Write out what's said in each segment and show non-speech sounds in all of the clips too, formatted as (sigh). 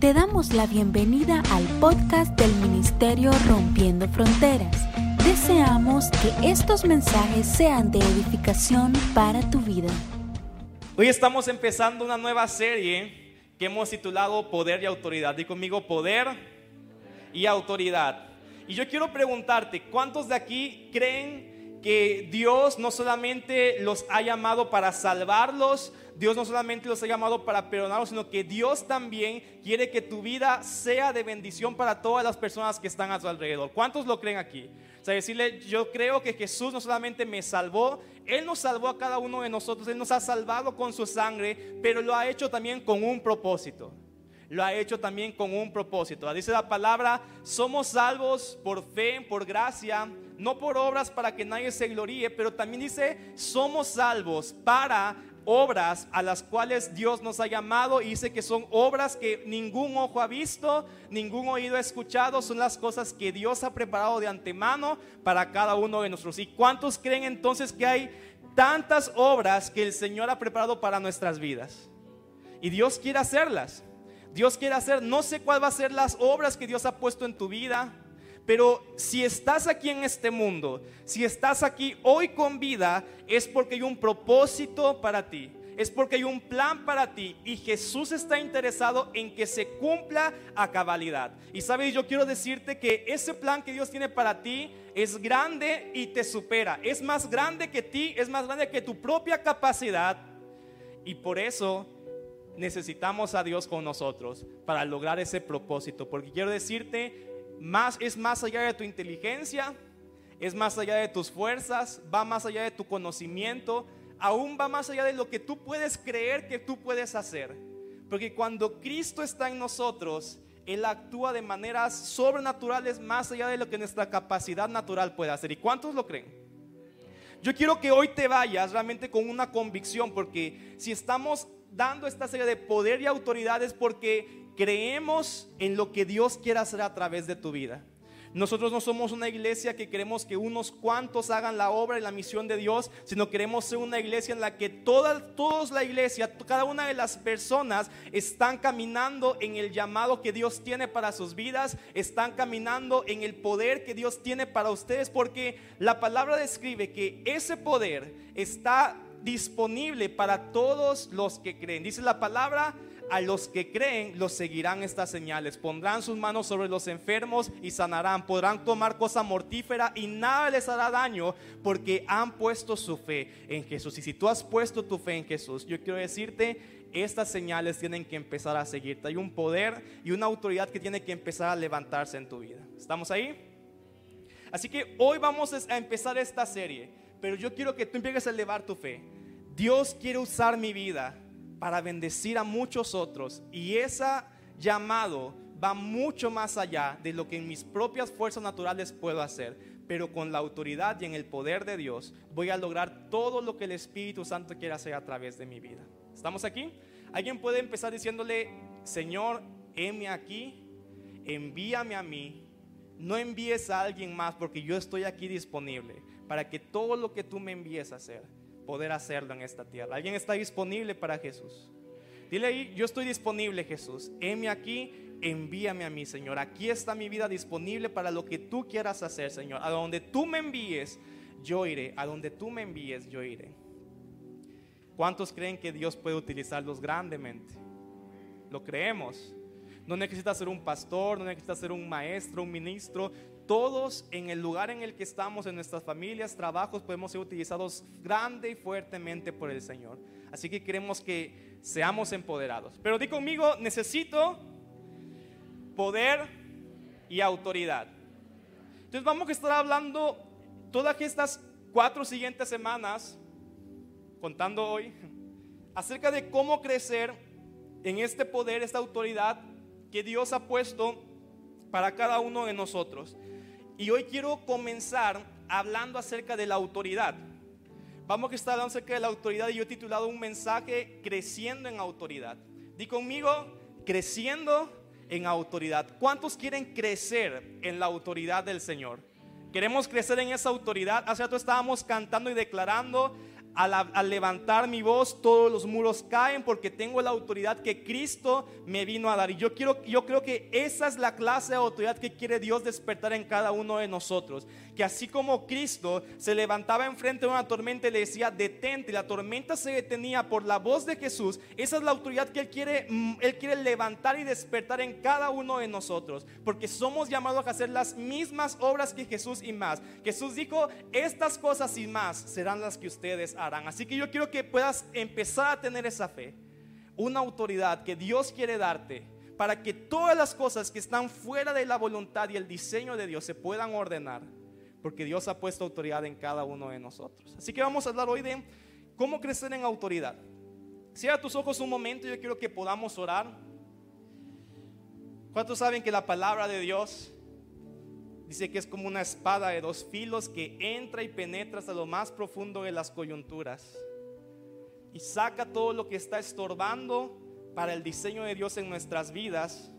Te damos la bienvenida al podcast del Ministerio Rompiendo Fronteras. Deseamos que estos mensajes sean de edificación para tu vida. Hoy estamos empezando una nueva serie que hemos titulado Poder y Autoridad. Di conmigo Poder y Autoridad. Y yo quiero preguntarte, ¿cuántos de aquí creen que Dios no solamente los ha llamado para salvarlos, Dios no solamente los ha llamado para perdonarlos, sino que Dios también quiere que tu vida sea de bendición para todas las personas que están a tu alrededor. ¿Cuántos lo creen aquí? O sea, decirle, yo creo que Jesús no solamente me salvó, Él nos salvó a cada uno de nosotros, Él nos ha salvado con su sangre, pero lo ha hecho también con un propósito. Lo ha hecho también con un propósito. Dice la palabra, somos salvos por fe, por gracia, no por obras para que nadie se gloríe, pero también dice, somos salvos para obras a las cuales Dios nos ha llamado y dice que son obras que ningún ojo ha visto, ningún oído ha escuchado, son las cosas que Dios ha preparado de antemano para cada uno de nosotros. ¿Y cuántos creen entonces que hay tantas obras que el Señor ha preparado para nuestras vidas? Y Dios quiere hacerlas. Dios quiere hacer, no sé cuál va a ser las obras que Dios ha puesto en tu vida, pero si estás aquí en este mundo, si estás aquí hoy con vida, es porque hay un propósito para ti. Es porque hay un plan para ti y Jesús está interesado en que se cumpla a cabalidad. Y sabes, yo quiero decirte que ese plan que Dios tiene para ti es grande y te supera. Es más grande que ti, es más grande que tu propia capacidad. Y por eso necesitamos a Dios con nosotros para lograr ese propósito. Porque quiero decirte, más, es más allá de tu inteligencia, es más allá de tus fuerzas, va más allá de tu conocimiento, aún va más allá de lo que tú puedes creer que tú puedes hacer. Porque cuando Cristo está en nosotros, Él actúa de maneras sobrenaturales más allá de lo que nuestra capacidad natural puede hacer. ¿Y cuántos lo creen? Yo quiero que hoy te vayas realmente con una convicción, porque si estamos dando esta serie de poder y autoridades porque creemos en lo que Dios quiere hacer a través de tu vida. Nosotros no somos una iglesia que queremos que unos cuantos hagan la obra y la misión de Dios, sino queremos ser una iglesia en la que toda, todos la iglesia, cada una de las personas están caminando en el llamado que Dios tiene para sus vidas, están caminando en el poder que Dios tiene para ustedes, porque la palabra describe que ese poder está disponible para todos los que creen. Dice la palabra, a los que creen los seguirán estas señales. Pondrán sus manos sobre los enfermos y sanarán. Podrán tomar cosa mortífera y nada les hará daño porque han puesto su fe en Jesús. Y si tú has puesto tu fe en Jesús, yo quiero decirte, estas señales tienen que empezar a seguirte. Hay un poder y una autoridad que tiene que empezar a levantarse en tu vida. ¿Estamos ahí? Así que hoy vamos a empezar esta serie, pero yo quiero que tú empieces a elevar tu fe. Dios quiere usar mi vida para bendecir a muchos otros. Y ese llamado va mucho más allá de lo que en mis propias fuerzas naturales puedo hacer. Pero con la autoridad y en el poder de Dios voy a lograr todo lo que el Espíritu Santo quiere hacer a través de mi vida. ¿Estamos aquí? Alguien puede empezar diciéndole, Señor, heme aquí, envíame a mí. No envíes a alguien más porque yo estoy aquí disponible para que todo lo que tú me envíes a hacer poder hacerlo en esta tierra. ¿Alguien está disponible para Jesús? Dile ahí, yo estoy disponible Jesús. Heme aquí, envíame a mí Señor. Aquí está mi vida disponible para lo que tú quieras hacer Señor. A donde tú me envíes, yo iré. A donde tú me envíes, yo iré. ¿Cuántos creen que Dios puede utilizarlos grandemente? Lo creemos. No necesitas ser un pastor, no necesitas ser un maestro, un ministro todos en el lugar en el que estamos, en nuestras familias, trabajos, podemos ser utilizados grande y fuertemente por el Señor. Así que queremos que seamos empoderados. Pero di conmigo, necesito poder y autoridad. Entonces vamos a estar hablando todas estas cuatro siguientes semanas, contando hoy, acerca de cómo crecer en este poder, esta autoridad que Dios ha puesto para cada uno de nosotros. Y hoy quiero comenzar hablando acerca de la autoridad. Vamos a estar hablando acerca de la autoridad y yo he titulado un mensaje Creciendo en autoridad. Di conmigo, creciendo en autoridad. ¿Cuántos quieren crecer en la autoridad del Señor? Queremos crecer en esa autoridad. Hace rato estábamos cantando y declarando Al, levantar mi voz, todos los muros caen porque tengo la autoridad que Cristo me vino a dar. Y yo, quiero, yo creo que esa es la clase de autoridad que quiere Dios despertar en cada uno de nosotros. Que así como Cristo se levantaba enfrente de una tormenta y le decía, detente, la tormenta se detenía por la voz de Jesús, esa es la autoridad que Él quiere, mm, Él quiere levantar y despertar en cada uno de nosotros. Porque somos llamados a hacer las mismas obras que Jesús y más. Jesús dijo, estas cosas y más serán las que ustedes harán. Así que yo quiero que puedas empezar a tener esa fe, una autoridad que Dios quiere darte para que todas las cosas que están fuera de la voluntad y el diseño de Dios se puedan ordenar, porque Dios ha puesto autoridad en cada uno de nosotros. Así que vamos a hablar hoy de cómo crecer en autoridad. Cierra tus ojos un momento, yo quiero que podamos orar. ¿Cuántos saben que la palabra de Dios Dice que es como una espada de dos filos que entra y penetra hasta lo más profundo de las coyunturas y saca todo lo que está estorbando para el diseño de Dios en nuestras vidas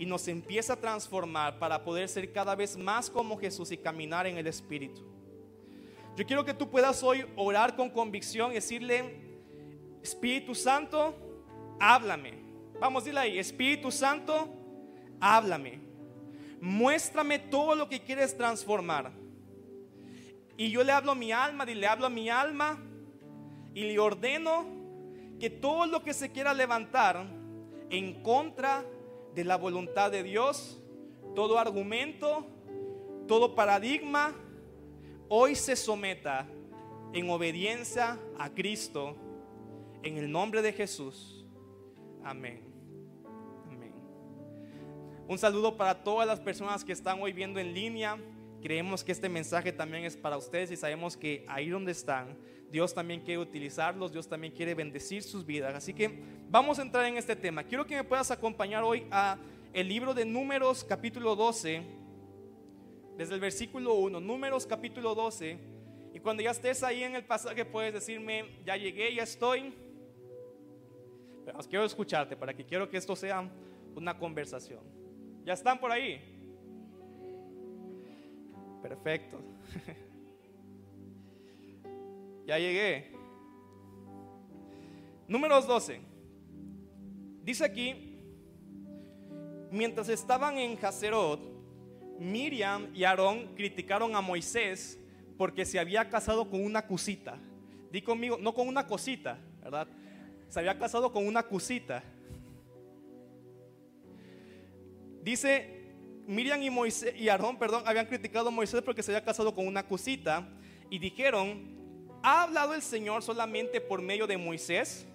y nos empieza a transformar para poder ser cada vez más como Jesús y caminar en el Espíritu. Yo quiero que tú puedas hoy orar con convicción y decirle, Espíritu Santo, háblame. Vamos, dile ahí, Espíritu Santo, háblame muéstrame todo lo que quieres transformar. Y yo le hablo a mi alma, y le hablo a mi alma y le ordeno que todo lo que se quiera levantar en contra de la voluntad de Dios, todo argumento, todo paradigma, hoy se someta en obediencia a Cristo, en el nombre de Jesús. Amén. Un saludo para todas las personas que están hoy viendo en línea. Creemos que este mensaje también es para ustedes y sabemos que ahí donde están, Dios también quiere utilizarlos, Dios también quiere bendecir sus vidas. Así que vamos a entrar en este tema. Quiero que me puedas acompañar hoy a el libro de Números capítulo 12, desde el versículo 1, Números capítulo 12. Y cuando ya estés ahí en el pasaje puedes decirme, ya llegué, ya estoy. Pero quiero escucharte para que quiero que esto sea una conversación. ¿Ya están por ahí? Perfecto. (laughs) ya llegué. Números 12. Dice aquí, mientras estaban en Haserot, Miriam y Aarón criticaron a Moisés porque se había casado con una cosita. Di conmigo, no con una cosita, ¿verdad? Se había casado con una cosita. Dice, Miriam y, Moisés, y Aarón, perdón, habían criticado a Moisés porque se había casado con una cosita y dijeron, ¿ha hablado el Señor solamente por medio de Moisés?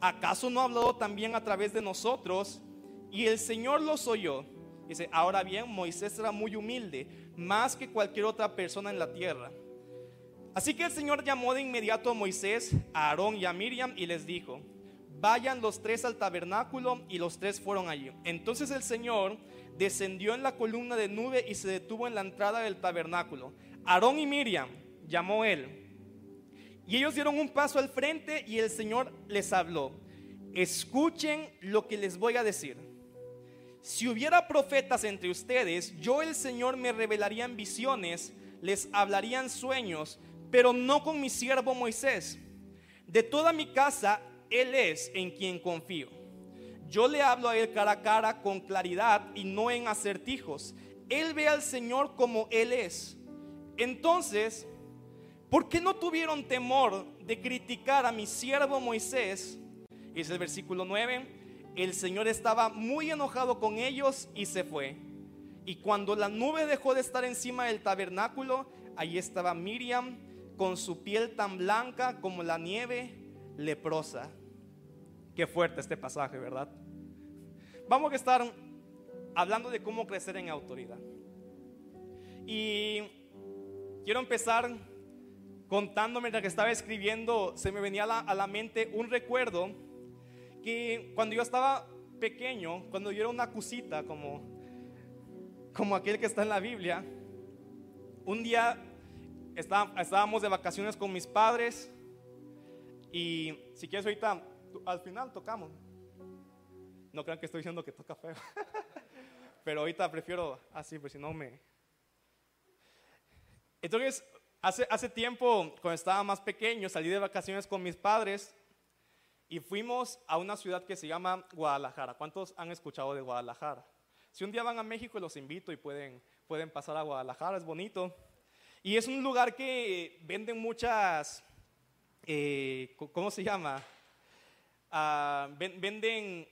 ¿Acaso no ha hablado también a través de nosotros? Y el Señor los oyó. Dice, ahora bien, Moisés era muy humilde, más que cualquier otra persona en la tierra. Así que el Señor llamó de inmediato a Moisés, a Aarón y a Miriam y les dijo, vayan los tres al tabernáculo y los tres fueron allí. Entonces el Señor descendió en la columna de nube y se detuvo en la entrada del tabernáculo. Aarón y Miriam llamó él. Y ellos dieron un paso al frente y el Señor les habló. Escuchen lo que les voy a decir. Si hubiera profetas entre ustedes, yo el Señor me revelaría visiones, les hablaría en sueños, pero no con mi siervo Moisés. De toda mi casa, Él es en quien confío. Yo le hablo a Él cara a cara con claridad y no en acertijos. Él ve al Señor como Él es. Entonces, ¿por qué no tuvieron temor de criticar a mi siervo Moisés? Es el versículo 9. El Señor estaba muy enojado con ellos y se fue. Y cuando la nube dejó de estar encima del tabernáculo, ahí estaba Miriam con su piel tan blanca como la nieve leprosa. Qué fuerte este pasaje, ¿verdad? Vamos a estar hablando de cómo crecer en autoridad. Y quiero empezar contando mientras que estaba escribiendo, se me venía a la, mente un recuerdo que cuando yo estaba pequeño, cuando yo era una cosita como, como aquel que está en la Biblia, un día estábamos de vacaciones con mis padres y si quieres ahorita, al final tocamos. No crean que estoy diciendo que toca feo. (laughs) Pero ahorita prefiero así, pues si no me... Entonces, Hace, hace tiempo, cuando estaba más pequeño, salí de vacaciones con mis padres y fuimos a una ciudad que se llama Guadalajara. ¿Cuántos han escuchado de Guadalajara? Si un día van a México, los invito y pueden, pueden pasar a Guadalajara, es bonito. Y es un lugar que venden muchas, eh, ¿cómo se llama? Ah, venden,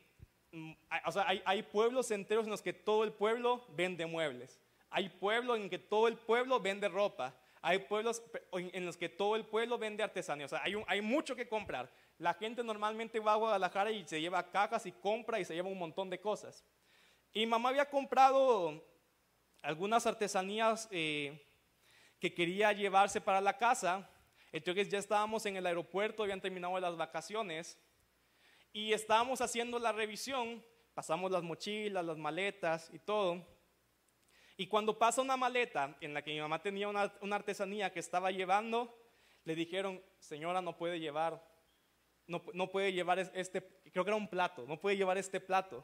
mm, o sea, hay, hay pueblos enteros en los que todo el pueblo vende muebles. Hay pueblos en que todo el pueblo vende ropa. Hay pueblos en los que todo el pueblo vende artesanía. O sea, hay, hay mucho que comprar. La gente normalmente va a Guadalajara y se lleva cajas y compra y se lleva un montón de cosas. Y mamá había comprado algunas artesanías eh, que quería llevarse para la casa. Entonces ya estábamos en el aeropuerto, habían terminado las vacaciones y estábamos haciendo la revisión. Pasamos las mochilas, las maletas y todo. Y cuando pasa una maleta en la que mi mamá tenía una, artesanía que estaba llevando, le dijeron, señora, no puede llevar, no, no puede llevar este, creo que era un plato, no puede llevar este plato.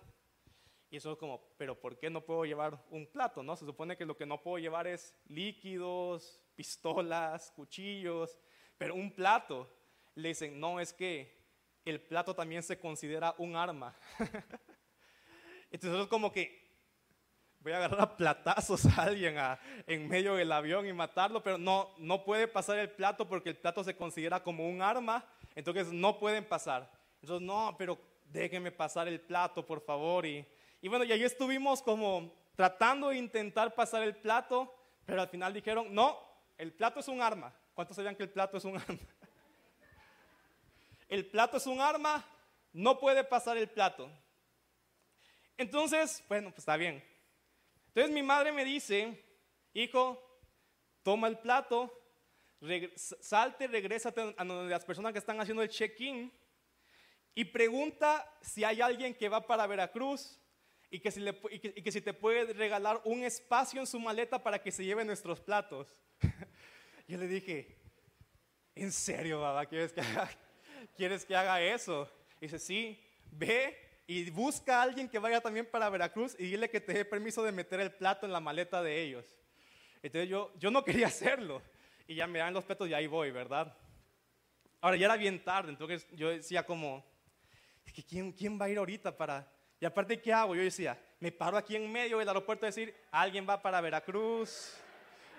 Y eso es como, pero ¿por qué no puedo llevar un plato? No? Se supone que lo que no puedo llevar es líquidos, pistolas, cuchillos, pero un plato. Le dicen, no, es que el plato también se considera un arma. (laughs) Entonces es como que voy a agarrar a platazos a alguien en medio del avión y matarlo, pero no, no puede pasar el plato porque el plato se considera como un arma, entonces no pueden pasar. Entonces, no, pero déjenme pasar el plato, por favor. Y, y bueno, y ahí estuvimos como tratando de intentar pasar el plato, pero al final dijeron, no, el plato es un arma. ¿Cuántos sabían que el plato es un arma? (laughs) el plato es un arma, no puede pasar el plato. Entonces, bueno, pues está bien. Entonces mi madre me dice, hijo, toma el plato, salte, regresa a las personas que están haciendo el check-in y pregunta si hay alguien que va para Veracruz y que, si y que si te puede regalar un espacio en su maleta para que se lleve nuestros platos. (laughs) Yo le dije, ¿en serio, babá? ¿Quieres que haga, (laughs) ¿quieres que haga eso? Y dice, sí, ve y busca a alguien que vaya también para Veracruz y dile que te dé permiso de meter el plato en la maleta de ellos. Entonces yo, yo no (laughs) quería hacerlo. Y ya me dan los platos y ahí voy, ¿verdad? Ahora ya era bien tarde, entonces yo decía como, ¿quién, ¿quién va a ir ahorita para...? Y aparte, ¿qué hago? Yo decía, me paro aquí en medio del aeropuerto a decir, alguien va para Veracruz,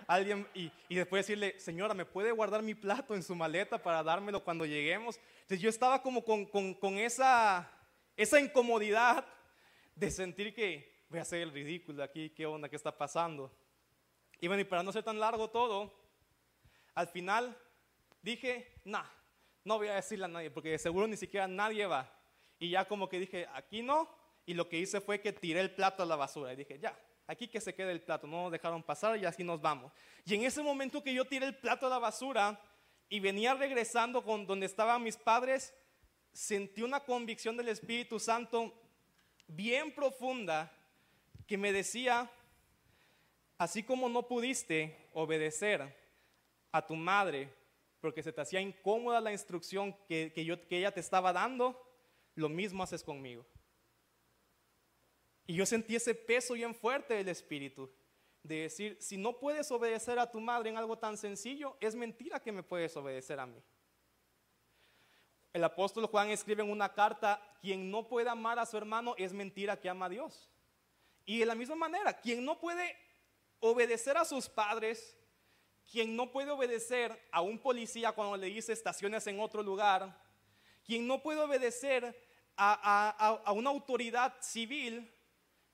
alguien, y, y, después decirle, señora, ¿me puede guardar mi plato en su maleta para dármelo cuando lleguemos? Entonces yo estaba como con, con, con esa esa incomodidad de sentir que voy a hacer el ridículo aquí, qué onda, qué está pasando. Y bueno, y para no ser tan largo todo, al final dije, nah, no voy a decirle a nadie, porque de seguro ni siquiera nadie va. Y ya como que dije, aquí no, y lo que hice fue que tiré el plato a la basura. Y dije, ya, aquí que se quede el plato, no nos dejaron pasar y así nos vamos. Y en ese momento que yo tiré el plato a la basura y venía regresando con donde estaban mis padres, sentí una convicción del Espíritu Santo bien profunda que me decía, así como no pudiste obedecer a tu madre porque se te hacía incómoda la instrucción que, yo, que ella te estaba dando, lo mismo haces conmigo. Y yo sentí ese peso bien fuerte del Espíritu, de decir, si no puedes obedecer a tu madre en algo tan sencillo, es mentira que me puedes obedecer a mí el apóstol Juan escribe en una carta, quien no puede amar a su hermano es mentira que ama a Dios. Y de la misma manera, quien no puede obedecer a sus padres, quien no puede obedecer a un policía cuando le dice estaciones en otro lugar, quien no puede obedecer a, a, una autoridad civil,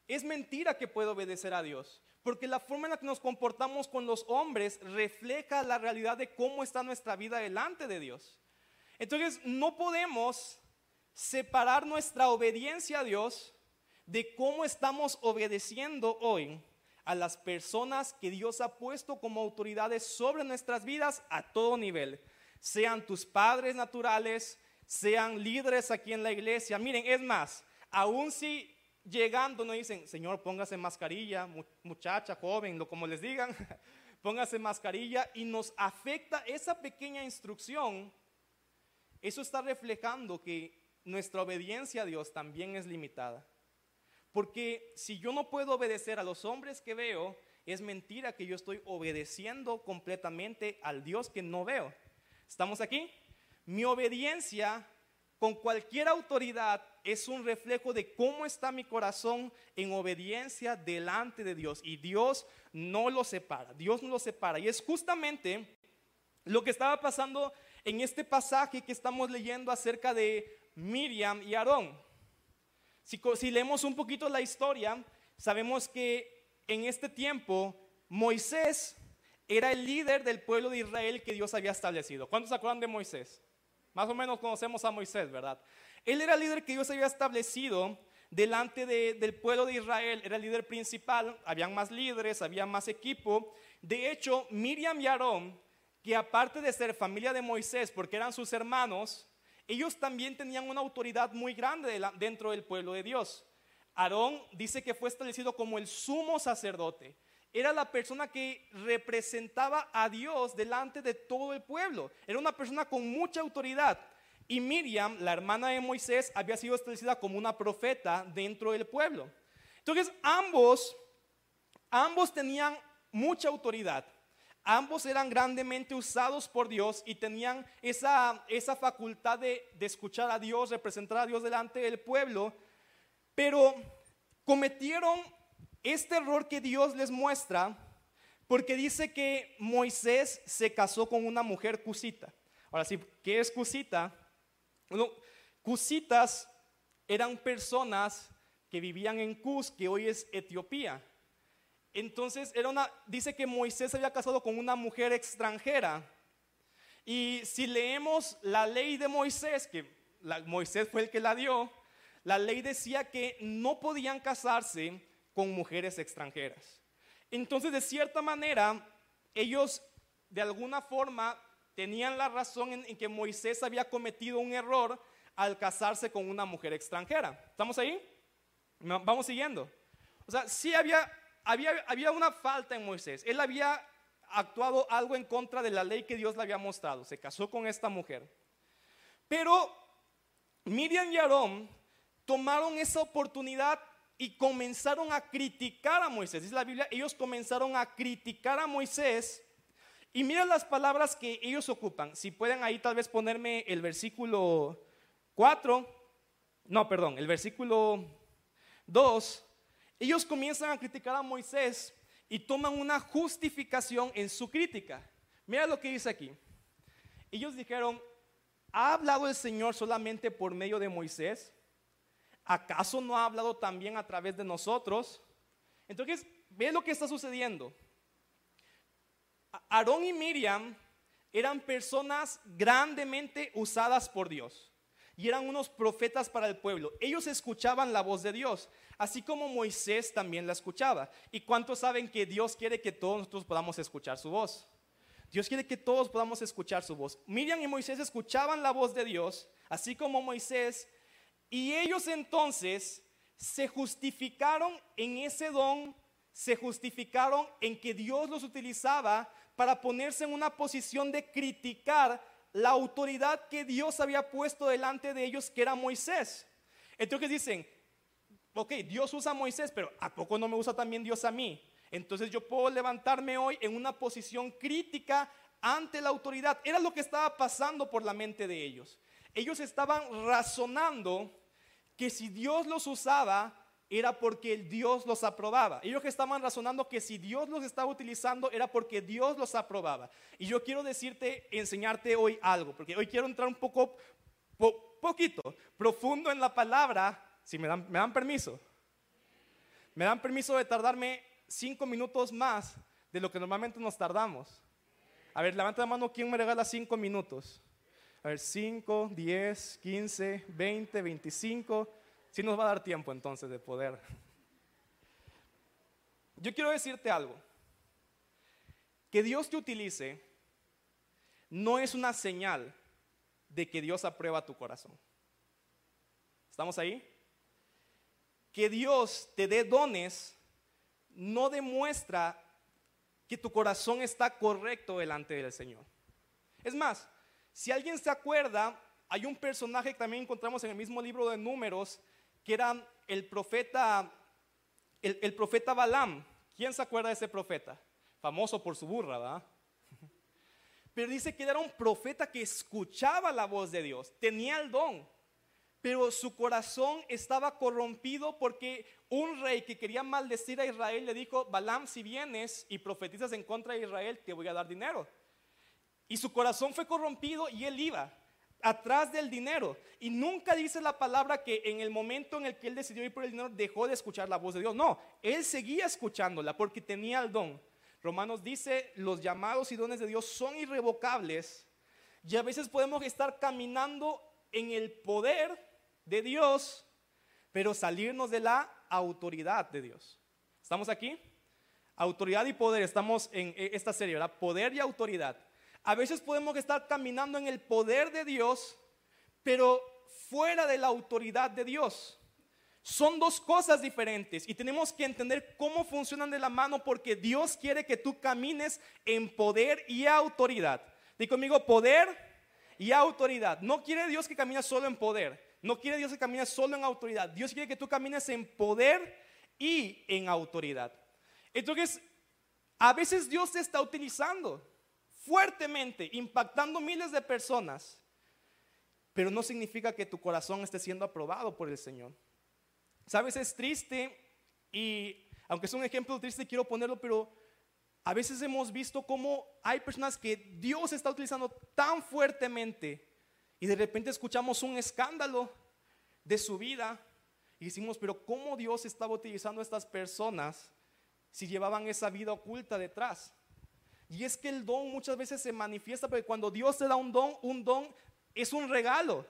es mentira que puede obedecer a Dios. Porque la forma en la que nos comportamos con los hombres refleja la realidad de cómo está nuestra vida delante de Dios. Entonces no podemos separar nuestra obediencia a Dios de cómo estamos obedeciendo hoy a las personas que Dios ha puesto como autoridades sobre nuestras vidas a todo nivel. Sean tus padres naturales, sean líderes aquí en la iglesia. Miren, es más, aún si llegando nos dicen, Señor, póngase mascarilla, muchacha, joven, lo como les digan, (laughs) póngase mascarilla y nos afecta esa pequeña instrucción eso está reflejando que nuestra obediencia a Dios también es limitada. Porque si yo no puedo obedecer a los hombres que veo, es mentira que yo estoy obedeciendo completamente al Dios que no veo. ¿Estamos aquí? Mi obediencia con cualquier autoridad es un reflejo de cómo está mi corazón en obediencia delante de Dios. Y Dios no lo separa, Dios no lo separa. Y es justamente lo que estaba pasando en este pasaje que estamos leyendo acerca de Miriam y Aarón. Si, leemos un poquito la historia, sabemos que en este tiempo Moisés era el líder del pueblo de Israel que Dios había establecido. ¿Cuántos se acuerdan de Moisés? Más o menos conocemos a Moisés, ¿verdad? Él era el líder que Dios había establecido delante del pueblo de Israel, era el líder principal, habían más líderes, había más equipo. De hecho, Miriam y Aarón, que aparte de ser familia de Moisés, porque eran sus hermanos, ellos también tenían una autoridad muy grande dentro del pueblo de Dios. Aarón dice que fue establecido como el sumo sacerdote. Era la persona que representaba a Dios delante de todo el pueblo. Era una persona con mucha autoridad. Y Miriam, la hermana de Moisés, había sido establecida como una profeta dentro del pueblo. Entonces, ambos, ambos tenían mucha autoridad. Ambos eran grandemente usados por Dios y tenían esa, esa facultad de, de escuchar a Dios, representar a Dios delante del pueblo. Pero cometieron este error que Dios les muestra porque dice que Moisés se casó con una mujer cusita. Ahora sí, ¿qué es cusita? Bueno, cusitas eran personas que vivían en Cus, que hoy es Etiopía. Entonces, era una, dice que Moisés se había casado con una mujer extranjera. Y si leemos la ley de Moisés, que Moisés fue el que la dio, la ley decía que no podían casarse con mujeres extranjeras. Entonces, de cierta manera, ellos de alguna forma tenían la razón en, que Moisés había cometido un error al casarse con una mujer extranjera. ¿Estamos ahí? Vamos siguiendo. O sea, sí había, había, había una falta en Moisés. Él había actuado algo en contra de la ley que Dios le había mostrado. Se casó con esta mujer. Pero Miriam y Aarón tomaron esa oportunidad y comenzaron a criticar a Moisés. Dice la Biblia, ellos comenzaron a criticar a Moisés. Y mira las palabras que ellos ocupan. Si pueden ahí tal vez ponerme el versículo 4, no, perdón, el versículo 2. Ellos comienzan a criticar a Moisés y toman una justificación en su crítica. Mira lo que dice aquí. Ellos dijeron, ¿ha hablado el Señor solamente por medio de Moisés? ¿acaso no ha hablado también a través de nosotros? Entonces, ve lo que está sucediendo. Aarón y Miriam eran personas grandemente usadas por Dios y eran unos profetas para el pueblo. Ellos escuchaban la voz de Dios, así como Moisés también la escuchaba. ¿Y cuántos saben que Dios quiere que todos nosotros podamos escuchar su voz? Dios quiere que todos podamos escuchar su voz. Miriam y Moisés escuchaban la voz de Dios, así como Moisés y ellos entonces se justificaron en ese don, se justificaron en que Dios los utilizaba para ponerse en una posición de criticar la autoridad que Dios había puesto delante de ellos, que era Moisés. Entonces dicen, ok, Dios usa a Moisés, pero ¿a poco no me usa también Dios a mí? Entonces yo puedo levantarme hoy en una posición crítica ante la autoridad. Era lo que estaba pasando por la mente de ellos. Ellos estaban razonando que si Dios los usaba era porque el Dios los aprobaba. Ellos estaban razonando que si Dios los estaba utilizando era porque Dios los aprobaba. Y yo quiero decirte, enseñarte hoy algo, porque hoy quiero entrar un poco, poquito, profundo en la palabra, si me dan, me dan permiso. Me dan permiso de tardarme cinco minutos más de lo que normalmente nos tardamos. A ver, levanta la mano, ¿quién me regala cinco minutos? A ver, 5, 10, 15, 20, 25. Sí nos va a dar tiempo entonces de poder. Yo quiero decirte algo. Que Dios te utilice no es una señal de que Dios aprueba tu corazón. ¿Estamos ahí? Que Dios te dé dones no demuestra que tu corazón está correcto delante del Señor. Es más, si alguien se acuerda, hay un personaje que también encontramos en el mismo libro de números, que era el profeta, el, profeta Balaam, ¿Quién se acuerda de ese profeta? Famoso por su burra, ¿verdad? (laughs) Pero dice que era un profeta que escuchaba la voz de Dios, tenía el don, pero su corazón estaba corrompido porque un rey que quería maldecir a Israel le dijo, Balaam, si vienes y profetizas en contra de Israel, te voy a dar dinero. Y su corazón fue corrompido y él iba atrás del dinero. Y nunca dice la palabra que en el momento en el que él decidió ir por el dinero dejó de escuchar la voz de Dios. No, él seguía escuchándola porque tenía el don. Romanos dice, los llamados y dones de Dios son irrevocables. Y a veces podemos estar caminando en el poder de Dios, pero salirnos de la autoridad de Dios. ¿Estamos aquí? Autoridad y poder, estamos en esta serie. Poder y autoridad. A veces podemos estar caminando en el poder de Dios, pero fuera de la autoridad de Dios. Son dos cosas diferentes y tenemos que entender cómo funcionan de la mano porque Dios quiere que tú camines en poder y autoridad. Dí conmigo poder y autoridad. No quiere Dios que camines solo en poder. No quiere Dios que camines solo en autoridad. Dios quiere que tú camines en poder y en autoridad. Entonces, a veces Dios te está utilizando fuertemente, impactando miles de personas, pero no significa que tu corazón esté siendo aprobado por el Señor. Sabes, es triste y aunque es un ejemplo triste, quiero ponerlo, pero a veces hemos visto cómo hay personas que Dios está utilizando tan fuertemente y de repente escuchamos un escándalo de su vida y decimos, pero ¿cómo Dios estaba utilizando a estas personas si llevaban esa vida oculta detrás? Y es que el don muchas veces se manifiesta porque cuando Dios te da un don, un don es un regalo.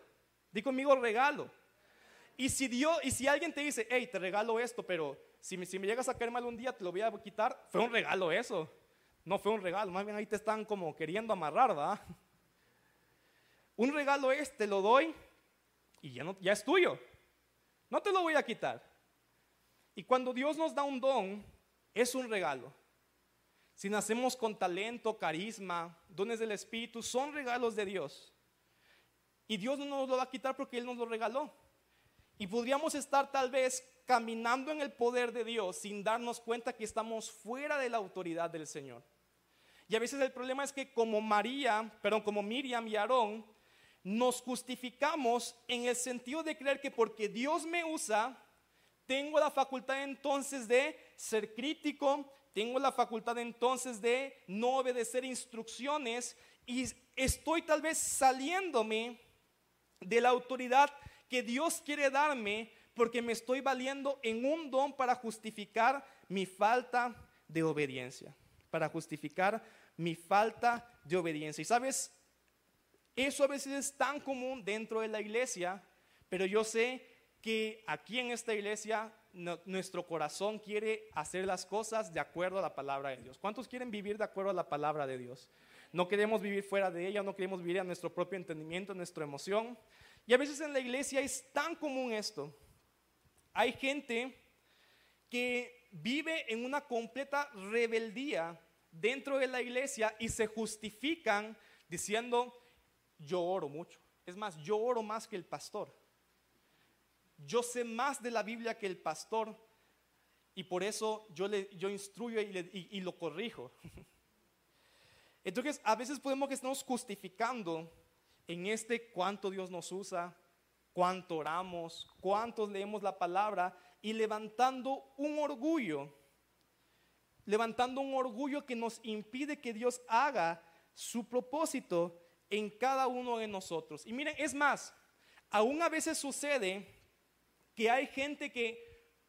Di conmigo regalo. Y si Dios, y si alguien te dice, hey, te regalo esto, pero si me, si me llegas a caer mal un día, te lo voy a quitar, fue un regalo eso. No fue un regalo, más bien ahí te están como queriendo amarrar, ¿verdad? Un regalo es, te lo doy y ya, no, es tuyo. No te lo voy a quitar. Y cuando Dios nos da un don, es un regalo. Si nacemos con talento, carisma, dones del Espíritu, son regalos de Dios. Y Dios no nos lo va a quitar porque Él nos lo regaló. Y podríamos estar tal vez caminando en el poder de Dios sin darnos cuenta que estamos fuera de la autoridad del Señor. Y a veces el problema es que como María, perdón, como Miriam y Aarón, nos justificamos en el sentido de creer que porque Dios me usa, tengo la facultad entonces de ser crítico, tengo la facultad entonces de no obedecer instrucciones y estoy tal vez saliéndome de la autoridad que Dios quiere darme porque me estoy valiendo en un don para justificar mi falta de obediencia, para justificar mi falta de obediencia. Y sabes, eso a veces es tan común dentro de la iglesia, pero yo sé que aquí en esta iglesia nuestro corazón quiere hacer las cosas de acuerdo a la palabra de Dios. ¿Cuántos quieren vivir de acuerdo a la palabra de Dios? No queremos vivir fuera de ella, no queremos vivir a nuestro propio entendimiento, a nuestra emoción. Y a veces en la iglesia es tan común esto. Hay gente que vive en una completa rebeldía dentro de la iglesia y se justifican diciendo, yo oro mucho. Es más, yo oro más que el pastor yo sé más de la Biblia que el pastor y por eso yo, le, yo instruyo y, lo corrijo. (laughs) Entonces, a veces podemos que estamos justificando en este cuánto Dios nos usa, cuánto oramos, cuántos leemos la palabra y levantando un orgullo, levantando un orgullo que nos impide que Dios haga su propósito en cada uno de nosotros. Y miren, es más, aún a veces sucede que hay gente que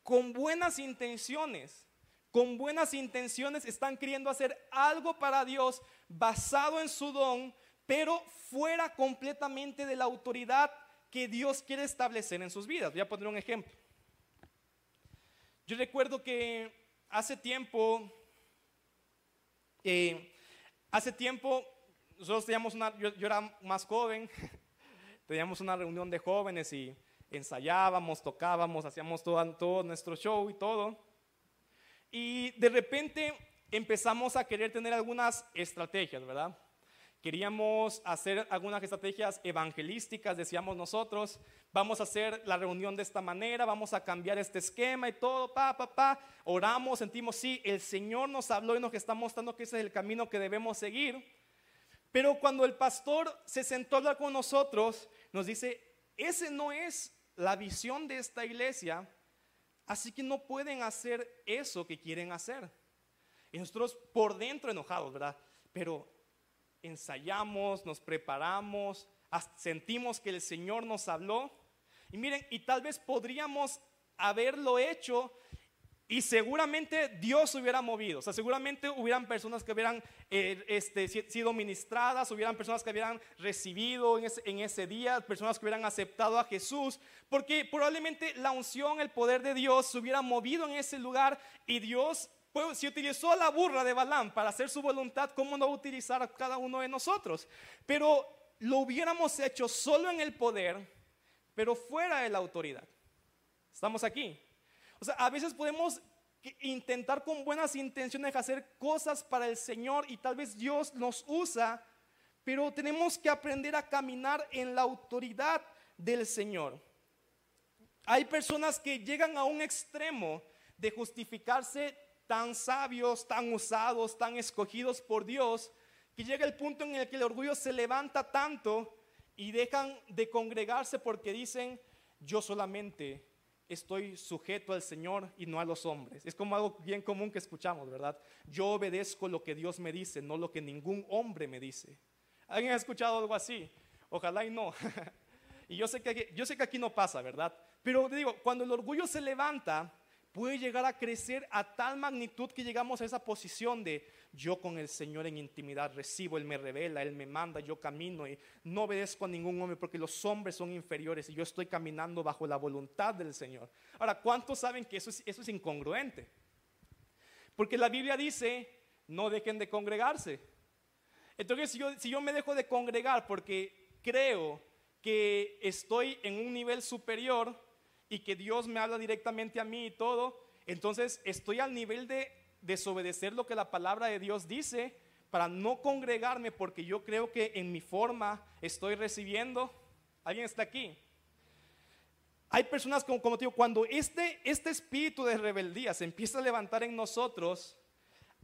con buenas intenciones, con buenas intenciones están queriendo hacer algo para Dios basado en su don, pero fuera completamente de la autoridad que Dios quiere establecer en sus vidas. Voy a poner un ejemplo. Yo recuerdo que hace tiempo, eh, hace tiempo, nosotros teníamos una, yo era más joven, (laughs) teníamos una reunión de jóvenes y ensayábamos, tocábamos, hacíamos todo, todo nuestro show y todo. Y de repente empezamos a querer tener algunas estrategias, ¿verdad? Queríamos hacer algunas estrategias evangelísticas, decíamos nosotros, vamos a hacer la reunión de esta manera, vamos a cambiar este esquema y todo, pa, pa, pa. Oramos, sentimos, sí, el Señor nos habló y nos está mostrando que ese es el camino que debemos seguir. Pero cuando el pastor se sentó a con nosotros, nos dice, ese no es la visión de esta iglesia, así que no pueden hacer eso que quieren hacer. Y nosotros por dentro enojados, ¿verdad? Pero ensayamos, nos preparamos, sentimos que el Señor nos habló. Y miren, y tal vez podríamos haberlo hecho y seguramente Dios hubiera movido, o sea, seguramente hubieran personas que hubieran eh, este, sido ministradas, hubieran personas que hubieran recibido en ese, día, personas que hubieran aceptado a Jesús, porque probablemente la unción, el poder de Dios se hubiera movido en ese lugar y Dios pues, si utilizó la burra de Balaam para hacer su voluntad, ¿cómo no utilizar a cada uno de nosotros? Pero lo hubiéramos hecho solo en el poder, pero fuera de la autoridad. ¿Estamos aquí? O sea, a veces podemos intentar con buenas intenciones hacer cosas para el Señor y tal vez Dios nos usa, pero tenemos que aprender a caminar en la autoridad del Señor. Hay personas que llegan a un extremo de justificarse tan sabios, tan usados, tan escogidos por Dios, que llega el punto en el que el orgullo se levanta tanto y dejan de congregarse porque dicen, yo solamente estoy sujeto al Señor y no a los hombres. Es como algo bien común que escuchamos, ¿verdad? Yo obedezco lo que Dios me dice, no lo que ningún hombre me dice. ¿Alguien ha escuchado algo así? Ojalá y no. (laughs) y yo sé, que, yo sé que aquí no pasa, ¿verdad? Pero digo, cuando el orgullo se levanta, puede llegar a crecer a tal magnitud que llegamos a esa posición de yo con el Señor en intimidad recibo, Él me revela, Él me manda, yo camino y no obedezco a ningún hombre porque los hombres son inferiores y yo estoy caminando bajo la voluntad del Señor. Ahora, ¿cuántos saben que eso es, eso es incongruente? Porque la Biblia dice, no dejen de congregarse. Entonces, si yo, si yo me dejo de congregar porque creo que estoy en un nivel superior, y que Dios me habla directamente a mí y todo, entonces estoy al nivel de desobedecer lo que la palabra de Dios dice para no congregarme porque yo creo que en mi forma estoy recibiendo. ¿Alguien está aquí? Hay personas como, como te digo, cuando este, este espíritu de rebeldía se empieza a levantar en nosotros,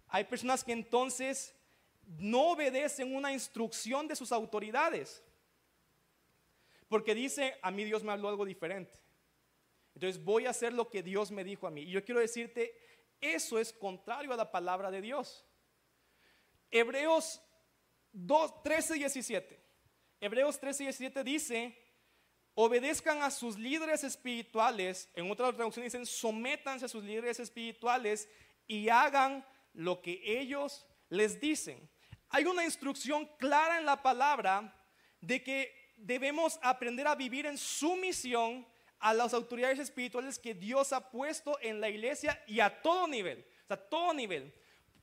hay personas que entonces no obedecen una instrucción de sus autoridades. Porque dice, a mí Dios me habló algo diferente. Entonces voy a hacer lo que Dios me dijo a mí. Y yo quiero decirte, eso es contrario a la palabra de Dios. Hebreos 2, 13 y 17. Hebreos 13 y 17 dice, obedezcan a sus líderes espirituales, en otra traducción dicen, sométanse a sus líderes espirituales y hagan lo que ellos les dicen. Hay una instrucción clara en la palabra de que debemos aprender a vivir en sumisión a las autoridades espirituales que Dios ha puesto en la iglesia y a todo nivel, o sea, todo nivel.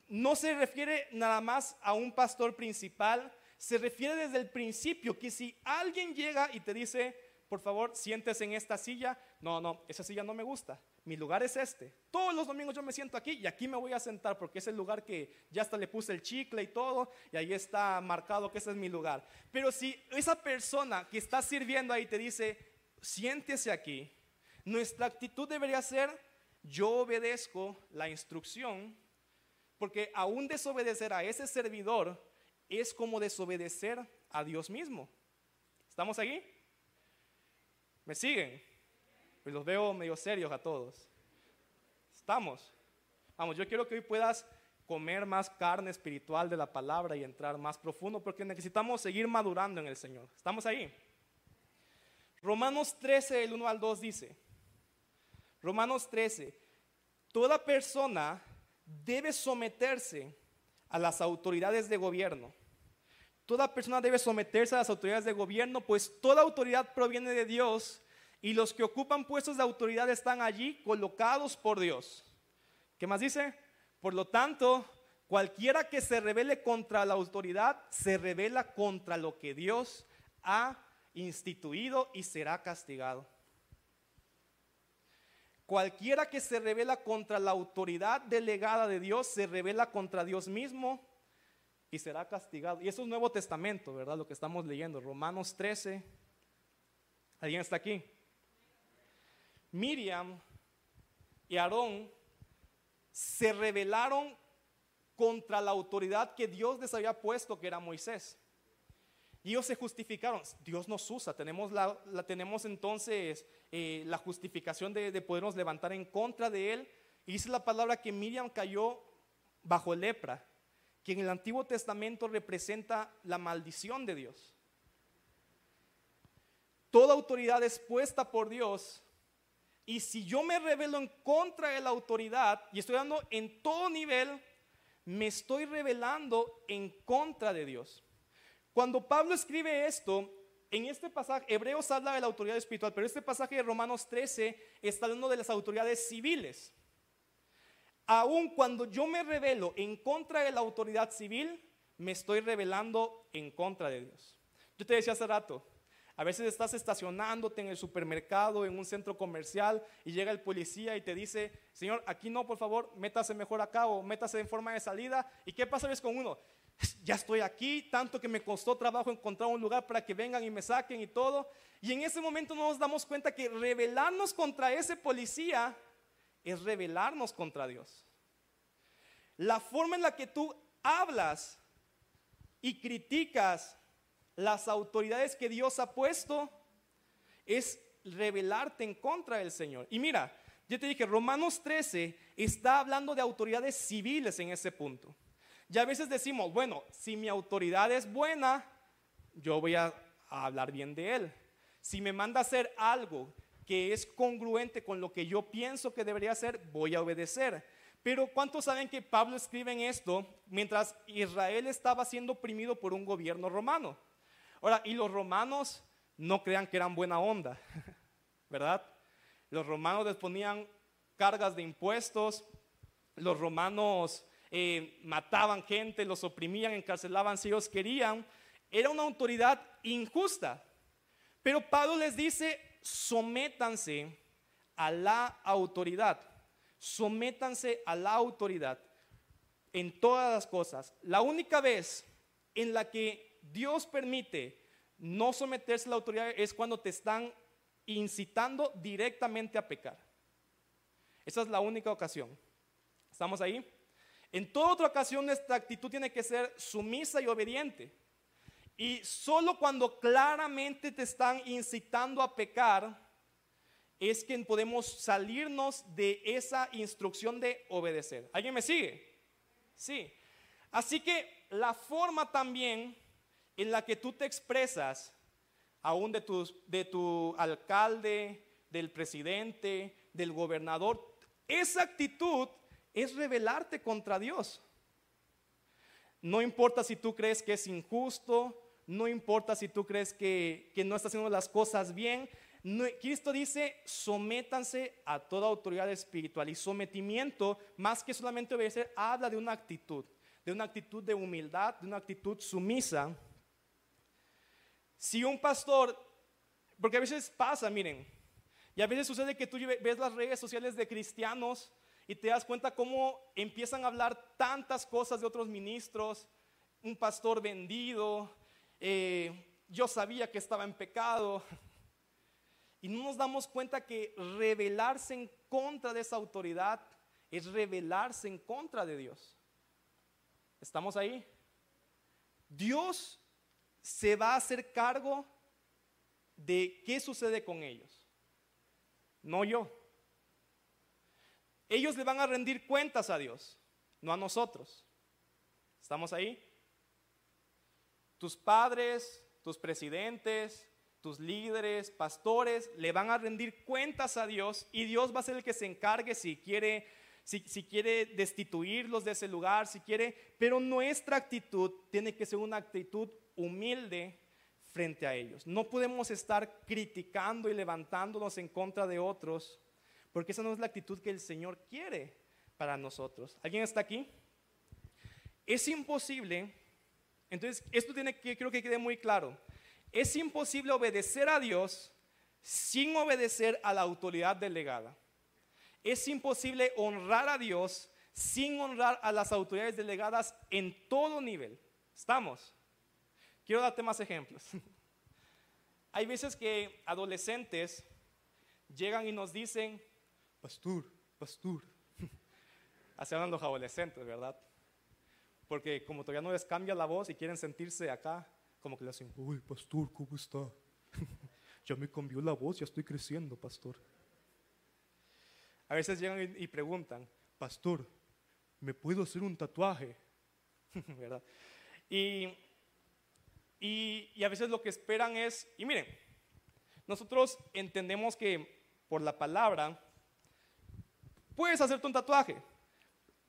No se refiere nada más a un pastor principal, se refiere desde el principio que si alguien llega y te dice, por favor, siéntese en esta silla, no, no, esa silla no me gusta, mi lugar es este. Todos los domingos yo me siento aquí y aquí me voy a sentar porque es el lugar que ya hasta le puse el chicle y todo y ahí está marcado que ese es mi lugar. Pero si esa persona que está sirviendo ahí te dice, siéntese aquí, nuestra actitud debería ser, yo obedezco la instrucción, porque aún desobedecer a ese servidor es como desobedecer a Dios mismo. ¿Estamos aquí? ¿Me siguen? Pues los veo medio serios a todos. ¿Estamos? Vamos, yo quiero que hoy puedas comer más carne espiritual de la palabra y entrar más profundo porque necesitamos seguir madurando en el Señor. ¿Estamos ahí? Romanos 13, el 1 al 2 dice, Romanos 13, toda persona debe someterse a las autoridades de gobierno. Toda persona debe someterse a las autoridades de gobierno, pues toda autoridad proviene de Dios y los que ocupan puestos de autoridad están allí colocados por Dios. ¿Qué más dice? Por lo tanto, cualquiera que se revele contra la autoridad se revela contra lo que Dios ha instituido y será castigado. Cualquiera que se revela contra la autoridad delegada de Dios se revela contra Dios mismo y será castigado. Y eso es Nuevo Testamento, ¿verdad? Lo que estamos leyendo, Romanos 13. ¿Alguien está aquí? Miriam y Aarón se rebelaron contra la autoridad que Dios les había puesto, que era Moisés. Y ellos se justificaron. Dios nos usa. Tenemos, la, tenemos entonces eh, la justificación de, de, podernos levantar en contra de Él. Y dice la palabra que Miriam cayó bajo lepra, que en el Antiguo Testamento representa la maldición de Dios. Toda autoridad es puesta por Dios. Y si yo me rebelo en contra de la autoridad, y estoy dando en todo nivel, me estoy rebelando en contra de Dios. Cuando Pablo escribe esto, en este pasaje, Hebreos habla de la autoridad espiritual, pero este pasaje de Romanos 13 está hablando de las autoridades civiles. Aun cuando yo me rebelo en contra de la autoridad civil, me estoy rebelando en contra de Dios. Yo te decía hace rato, a veces estás estacionándote en el supermercado, en un centro comercial, y llega el policía y te dice, Señor, aquí no, por favor, métase mejor acá o métase en forma de salida. ¿Y qué pasa ves con uno? Ya estoy aquí, tanto que me costó trabajo encontrar un lugar para que vengan y me saquen y todo. Y en ese momento nos damos cuenta que rebelarnos contra ese policía es rebelarnos contra Dios. La forma en la que tú hablas y criticas las autoridades que Dios ha puesto es rebelarte en contra del Señor. Y mira, yo te dije, Romanos 13 está hablando de autoridades civiles en ese punto. Ya a veces decimos, bueno, si mi autoridad es buena, yo voy a, hablar bien de él. Si me manda a hacer algo que es congruente con lo que yo pienso que debería hacer, voy a obedecer. Pero ¿cuántos saben que Pablo escribe esto mientras Israel estaba siendo oprimido por un gobierno romano? Ahora, y los romanos no crean que eran buena onda, (laughs) ¿verdad? Los romanos les ponían cargas de impuestos, los romanos eh, mataban gente, los oprimían, encarcelaban si ellos querían. Era una autoridad injusta. Pero Pablo les dice, sométanse a la autoridad. Sométanse a la autoridad en todas las cosas. La única vez en la que Dios permite no someterse a la autoridad es cuando te están incitando directamente a pecar. Esa es la única ocasión. ¿Estamos ahí? En toda otra ocasión nuestra actitud tiene que ser sumisa y obediente. Y solo cuando claramente te están incitando a pecar es que podemos salirnos de esa instrucción de obedecer. ¿Alguien me sigue? Sí. Así que la forma también en la que tú te expresas, aún de, de tu alcalde, del presidente, del gobernador, esa actitud es rebelarte contra Dios. No importa si tú crees que es injusto, no importa si tú crees que, no estás haciendo las cosas bien. Cristo dice, sométanse a toda autoridad espiritual y sometimiento, más que solamente obedecer, habla de una actitud, de una actitud de humildad, de una actitud sumisa. Si un pastor, porque a veces pasa, miren, y a veces sucede que tú ves las redes sociales de cristianos y te das cuenta cómo empiezan a hablar tantas cosas de otros ministros, un pastor vendido, eh, yo sabía que estaba en pecado. (laughs) Y no nos damos cuenta que rebelarse en contra de esa autoridad es rebelarse en contra de Dios. ¿Estamos ahí? Dios se va a hacer cargo de qué sucede con ellos. No yo. Ellos le van a rendir cuentas a Dios, no a nosotros. ¿Estamos ahí? Tus padres, tus presidentes, tus líderes, pastores, le van a rendir cuentas a Dios y Dios va a ser el que se encargue si quiere si, quiere destituirlos de ese lugar, si quiere, pero nuestra actitud tiene que ser una actitud humilde frente a ellos. No podemos estar criticando y levantándonos en contra de otros, porque esa no es la actitud que el Señor quiere para nosotros. ¿Alguien está aquí? Es imposible, entonces esto tiene que, creo que quede muy claro, es imposible obedecer a Dios sin obedecer a la autoridad delegada. Es imposible honrar a Dios sin honrar a las autoridades delegadas en todo nivel. ¿Estamos? Quiero darte más ejemplos. (laughs) Hay veces que adolescentes llegan y nos dicen, pastor, pastor. (laughs) Así hablan los adolescentes, ¿verdad? Porque como todavía no les cambia la voz y quieren sentirse acá, como que le hacen, uy, pastor, ¿cómo está? (laughs) ya me cambió la voz, ya estoy creciendo, pastor. A veces llegan y, preguntan, pastor, ¿me puedo hacer un tatuaje? (laughs) ¿Verdad? Y, y, a veces lo que esperan es, y miren, nosotros entendemos que por la palabra puedes hacerte un tatuaje.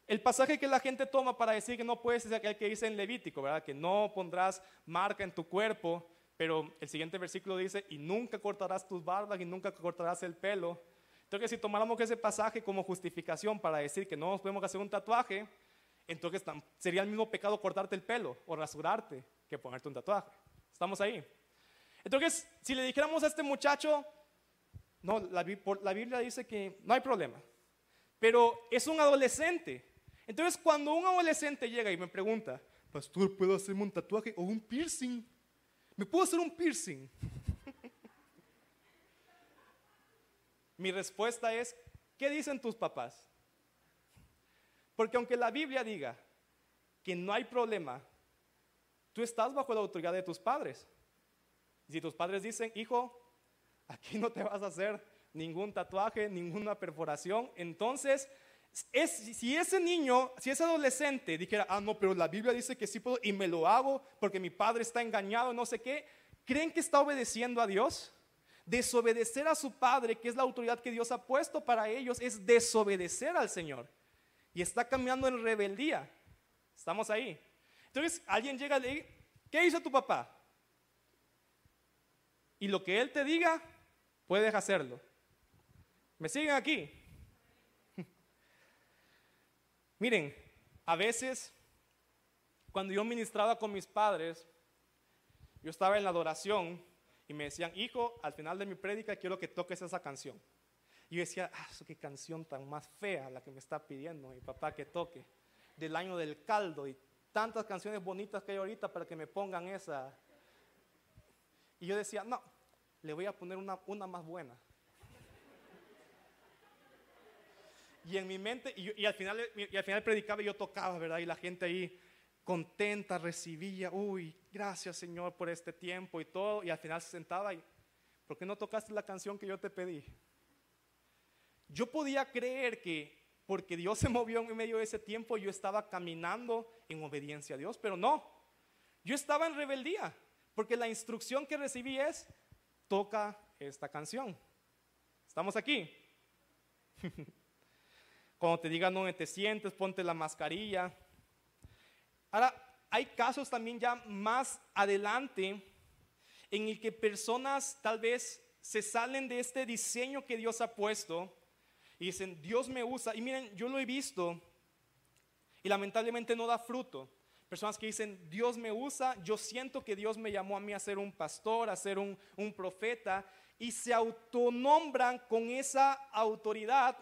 El pasaje que la gente toma para decir que no puedes es aquel que dice en Levítico, ¿verdad? Que no pondrás marca en tu cuerpo, pero el siguiente versículo dice, y nunca cortarás tus barbas y nunca cortarás el pelo. Entonces, si tomáramos ese pasaje como justificación para decir que no nos podemos hacer un tatuaje, entonces sería el mismo pecado cortarte el pelo o rasurarte que ponerte un tatuaje. ¿Estamos ahí? Entonces, si le dijéramos a este muchacho, no, la, la Biblia dice que no hay problema, pero es un adolescente. Entonces, cuando un adolescente llega y me pregunta, Pastor, ¿puedo hacerme un tatuaje o un piercing? ¿Me puedo hacer un piercing? (laughs) Mi respuesta es, ¿qué dicen tus papás? Porque aunque la Biblia diga que no hay problema, tú estás bajo la autoridad de tus padres. Si tus padres dicen, hijo, aquí no te vas a hacer ningún tatuaje, ninguna perforación, entonces si ese niño, si ese adolescente dijera, ah, no, pero la Biblia dice que sí puedo y me lo hago porque mi padre está engañado, no sé qué, ¿creen que está obedeciendo a Dios? Desobedecer a su padre, que es la autoridad que Dios ha puesto para ellos, es desobedecer al Señor. Y está caminando en rebeldía. Estamos ahí. Entonces alguien llega y le dice, ¿qué hizo tu papá? Y lo que él te diga, puedes hacerlo. ¿Me siguen aquí? (laughs) Miren, a veces, cuando yo ministraba con mis padres, yo estaba en la adoración y me decían, hijo, al final de mi prédica quiero que toques esa canción. Y yo decía, ah, qué canción tan más fea la que me está pidiendo mi papá que toque. Del año del caldo y tantas canciones bonitas que hay ahorita para que me pongan esa. Y yo decía, no, le voy a poner una, una más buena. Y en mi mente, y, al final, y al final predicaba y yo tocaba, ¿verdad? Y la gente ahí contenta, recibía, uy, gracias Señor por este tiempo y todo, y al final se sentaba y, ¿por qué no tocaste la canción que yo te pedí? Yo podía creer que porque Dios se (laughs) movió en medio de ese tiempo, yo estaba caminando en obediencia a Dios, pero no, yo estaba en rebeldía, porque la instrucción que recibí es, toca esta canción. ¿Estamos aquí? (laughs) Cuando te digan dónde te sientes, ponte la mascarilla. Ahora, hay casos también ya más adelante en el que personas tal vez se salen de este diseño que Dios ha puesto y dicen, Dios me usa. Y miren, yo lo he visto y lamentablemente no da fruto. Personas que dicen, Dios me usa, yo siento que Dios me llamó a mí a ser un pastor, a ser un, un profeta, y se autonombran con esa autoridad,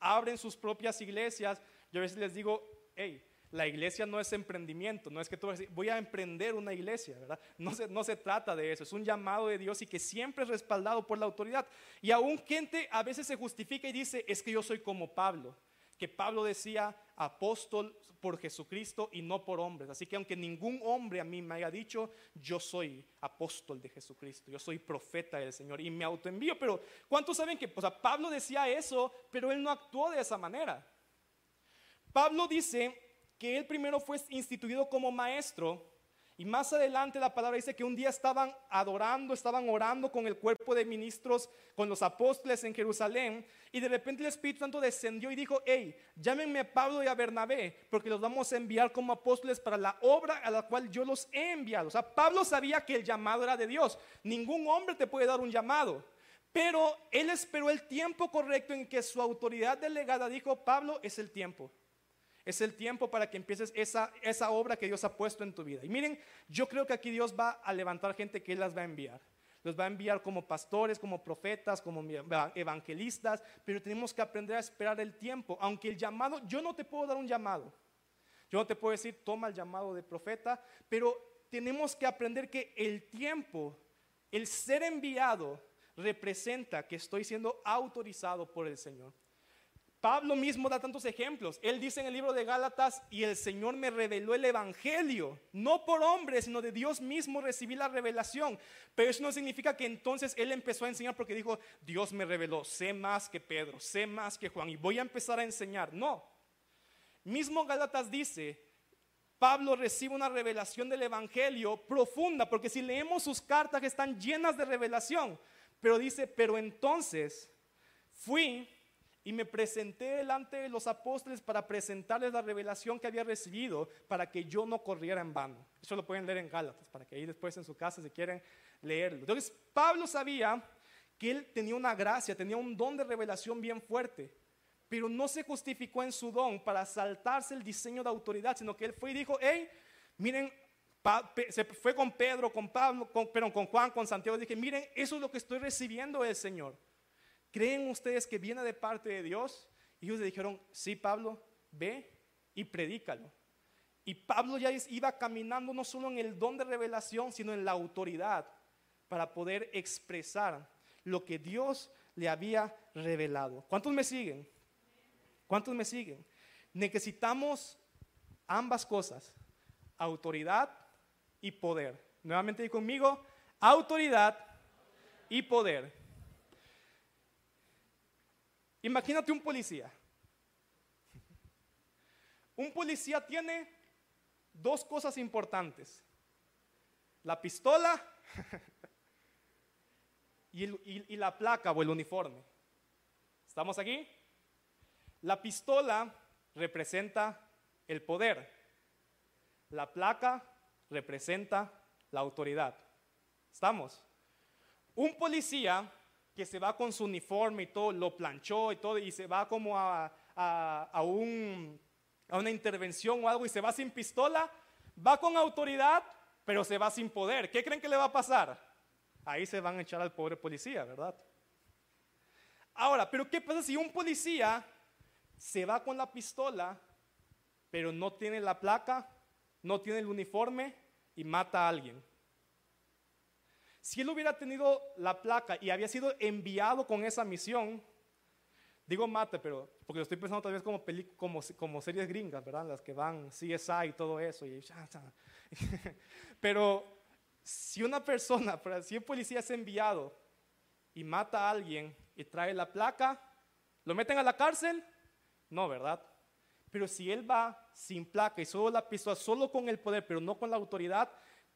abren sus propias iglesias. Yo a veces les digo, hey, la iglesia no es emprendimiento, no es que tú voy a emprender una iglesia, ¿verdad? No se, no se trata de eso, es un llamado de Dios y que siempre es respaldado por la autoridad. Y aún gente a veces se justifica y dice, es que yo soy como Pablo, que Pablo decía apóstol por Jesucristo y no por hombres. Así que aunque ningún hombre a mí me haya dicho, yo soy apóstol de Jesucristo, yo soy profeta del Señor y me autoenvío. Pero ¿cuántos saben que o Pablo decía eso, pero él no actuó de esa manera? Pablo dice que él primero fue instituido como maestro y más adelante la palabra dice que un día estaban adorando, estaban orando con el cuerpo de ministros, con los apóstoles en Jerusalén, y de repente el Espíritu Santo descendió y dijo, hey, llámenme a Pablo y a Bernabé, porque los vamos a enviar como apóstoles para la obra a la cual yo los he enviado. O sea, Pablo sabía que el llamado era de Dios. Ningún hombre te puede dar un llamado. Pero él esperó el tiempo correcto en que su autoridad delegada dijo, Pablo, es el tiempo. Es el tiempo para que empieces esa, esa obra que Dios ha puesto en tu vida. Y miren, yo creo que aquí Dios va a levantar gente que Él las va a enviar. Los va a enviar como pastores, como profetas, como evangelistas, pero tenemos que aprender a esperar el tiempo. Aunque el llamado, yo no te puedo dar un llamado. Yo no te puedo decir, toma el llamado de profeta, pero tenemos que aprender que el tiempo, el ser enviado, representa que estoy siendo autorizado por el Señor. Pablo mismo da tantos ejemplos. Él dice en el libro de Gálatas, y el Señor me reveló el Evangelio, no por hombres, sino de Dios mismo recibí la revelación. Pero eso no significa que entonces Él empezó a enseñar porque dijo, Dios me reveló, sé más que Pedro, sé más que Juan, y voy a empezar a enseñar. No. Mismo Gálatas dice, Pablo recibe una revelación del Evangelio profunda, porque si leemos sus cartas están llenas de revelación, pero dice, pero entonces fui y me presenté delante de los apóstoles para presentarles la revelación que había recibido para que yo no corriera en vano. Eso lo pueden leer en Gálatas, para que ahí después en su casa si quieren leerlo. Entonces, Pablo sabía que él tenía una gracia, tenía un don de revelación bien fuerte, pero no se justificó en su don para saltarse el diseño de autoridad, sino que él fue y dijo, hey, miren, se fue con Pedro, con Pablo, con, con Juan, con Santiago, dije, miren, eso es lo que estoy recibiendo del Señor. ¿Creen ustedes que viene de parte de Dios? Y ellos le dijeron, sí, Pablo, ve y predícalo. Y Pablo ya iba caminando no solo en el don de revelación, sino en la autoridad para poder expresar lo que Dios le había revelado. ¿Cuántos me siguen? ¿Cuántos me siguen? Necesitamos ambas cosas, autoridad y poder. Nuevamente conmigo, autoridad y poder. Imagínate un policía. Un policía tiene dos cosas importantes. La pistola (laughs) y, la placa o el uniforme. ¿Estamos aquí? La pistola representa el poder. La placa representa la autoridad. ¿Estamos? Un policía que se va con su uniforme y todo, lo planchó y todo, y se va como a, a, un, a una intervención o algo y se va sin pistola, va con autoridad, pero se va sin poder. ¿Qué creen que le va a pasar? Ahí se van a echar al pobre policía, ¿verdad? Ahora, pero ¿qué pasa si un policía se va con la pistola, pero no tiene la placa, no tiene el uniforme y mata a alguien? Si él hubiera tenido la placa y había sido enviado con esa misión, digo mate, pero porque lo estoy pensando tal vez como, series gringas, ¿verdad? Las que van CSI y todo eso. (laughs) Pero si una persona, si un policía es enviado y mata a alguien y trae la placa, ¿lo meten a la cárcel? No, ¿verdad? Pero si él va sin placa y solo la pistola, solo con el poder, pero no con la autoridad,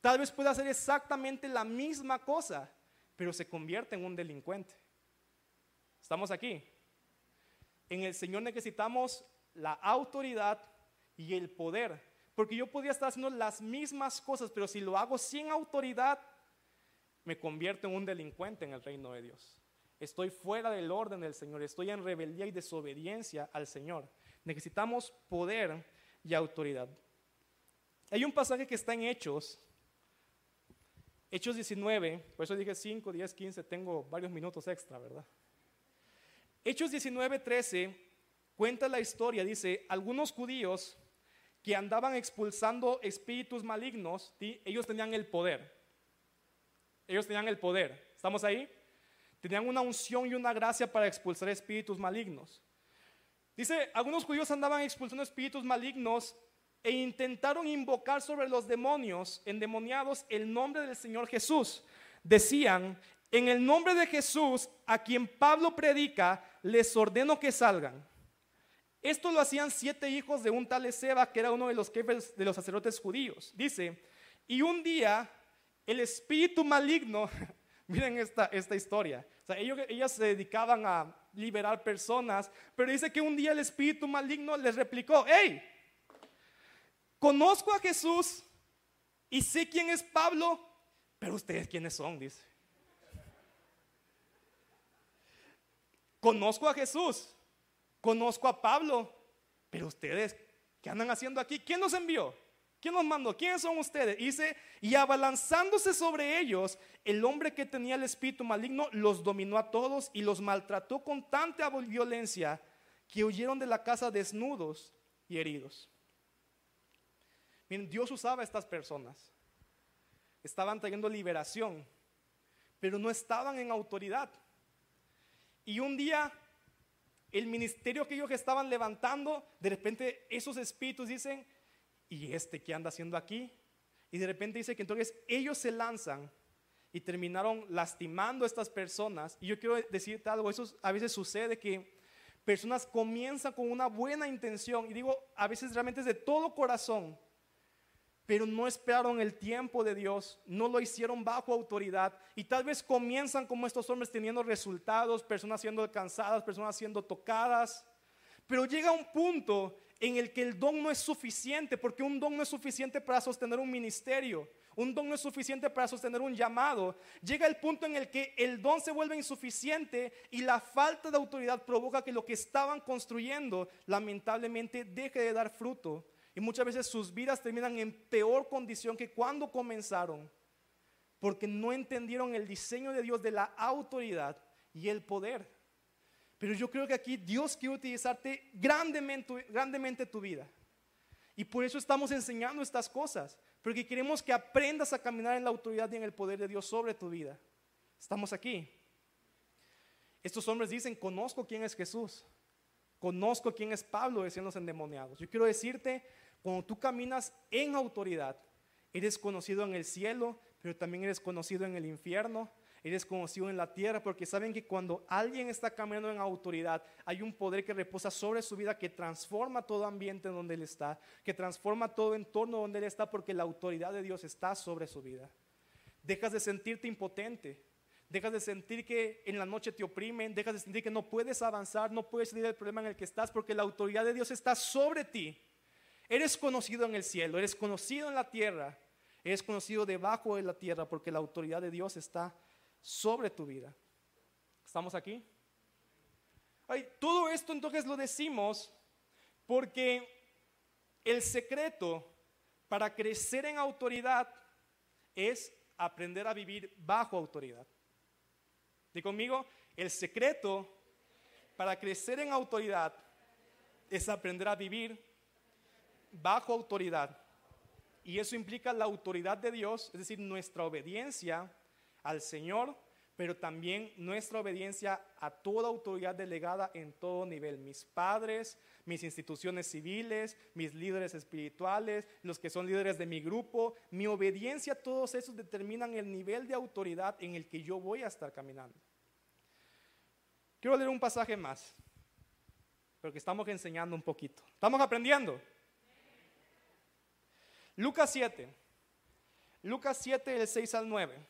Tal vez pueda hacer exactamente la misma cosa, pero se convierte en un delincuente. ¿Estamos aquí? En el Señor necesitamos la autoridad y el poder, porque yo podría estar haciendo las mismas cosas, pero si lo hago sin autoridad, me convierto en un delincuente en el reino de Dios. Estoy fuera del orden del Señor, estoy en rebeldía y desobediencia al Señor. Necesitamos poder y autoridad. Hay un pasaje que está en Hechos, Hechos 19, por eso dije 5, 10, 15, tengo varios minutos extra, ¿verdad? Hechos 19, 13 cuenta la historia, dice, algunos judíos que andaban expulsando espíritus malignos, ellos tenían el poder. Ellos tenían el poder. ¿Estamos ahí? Tenían una unción y una gracia para expulsar espíritus malignos. Dice, algunos judíos andaban expulsando espíritus malignos e intentaron invocar sobre los demonios endemoniados el nombre del Señor Jesús. Decían, en el nombre de Jesús, a quien Pablo predica, les ordeno que salgan. Esto lo hacían siete hijos de un tal Ezeba, que era uno de los jefes de los sacerdotes judíos. Dice, y un día el espíritu maligno, (laughs) miren esta, esta historia, o ellos, ellas se dedicaban a liberar personas, pero dice que un día el espíritu maligno les replicó, hey, Conozco a Jesús y sé quién es Pablo, pero ustedes quiénes son, dice. Conozco a Jesús, conozco a Pablo, pero ustedes, ¿qué andan haciendo aquí? ¿Quién nos envió? ¿Quién nos mandó? ¿Quiénes son ustedes? Dice, y abalanzándose sobre ellos, el hombre que tenía el espíritu maligno los dominó a todos y los maltrató con tanta violencia que huyeron de la casa desnudos y heridos. Dios usaba a estas personas. Estaban trayendo liberación, pero no estaban en autoridad. Y un día, el ministerio que ellos estaban levantando, de repente esos espíritus dicen, ¿y este qué anda haciendo aquí? Y de repente dice que entonces ellos se lanzan y terminaron lastimando a estas personas. Y yo quiero decirte algo, eso a veces sucede que personas comienzan con una buena intención, y digo, a veces realmente es de todo corazón, pero no esperaron el tiempo de Dios, no lo hicieron bajo autoridad, y tal vez comienzan como estos hombres teniendo resultados, personas siendo alcanzadas, personas siendo tocadas, pero llega un punto en el que el don no es suficiente, porque un don no es suficiente para sostener un ministerio. Un don no es suficiente para sostener un llamado. Llega el punto en el que el don se vuelve insuficiente y la falta de autoridad provoca que lo que estaban construyendo lamentablemente deje de dar fruto. Y muchas veces sus vidas terminan en peor condición que cuando comenzaron, porque no entendieron el diseño de Dios de la autoridad y el poder. Pero yo creo que aquí Dios quiere utilizarte grandemente, grandemente tu vida. Y por eso estamos enseñando estas cosas, porque queremos que aprendas a caminar en la autoridad y en el poder de Dios sobre tu vida. Estamos aquí. Estos hombres dicen, conozco quién es Jesús, conozco quién es Pablo, decían los endemoniados. Yo quiero decirte, cuando tú caminas en autoridad, eres conocido en el cielo, pero también eres conocido en el infierno, eres conocido en la tierra, porque saben que cuando alguien está caminando en autoridad, hay un poder que reposa sobre su vida que transforma todo ambiente en donde él está, que transforma todo entorno donde él está, porque la autoridad de Dios está sobre su vida. Dejas de sentirte impotente, dejas de sentir que en la noche te oprimen, dejas de sentir que no puedes avanzar, no puedes salir del problema en el que estás, porque la autoridad de Dios está sobre ti. Eres conocido en el cielo, eres conocido en la tierra, eres conocido debajo de la tierra, porque la autoridad de Dios está sobre tu vida. ¿Estamos aquí? todo esto entonces lo decimos porque el secreto para crecer en autoridad es aprender a vivir bajo autoridad. Y conmigo, el secreto para crecer en autoridad es aprender a vivir bajo autoridad. Y eso implica la autoridad de Dios, es decir, nuestra obediencia al Señor, pero también nuestra obediencia a toda autoridad delegada en todo nivel. Mis padres, mis instituciones civiles, mis líderes espirituales, los que son líderes de mi grupo, mi obediencia a todos esos determinan el nivel de autoridad en el que yo voy a estar caminando. Quiero leer un pasaje más, porque estamos enseñando un poquito. ¿Estamos aprendiendo? Lucas 7. Lucas 7, del 6 al 9.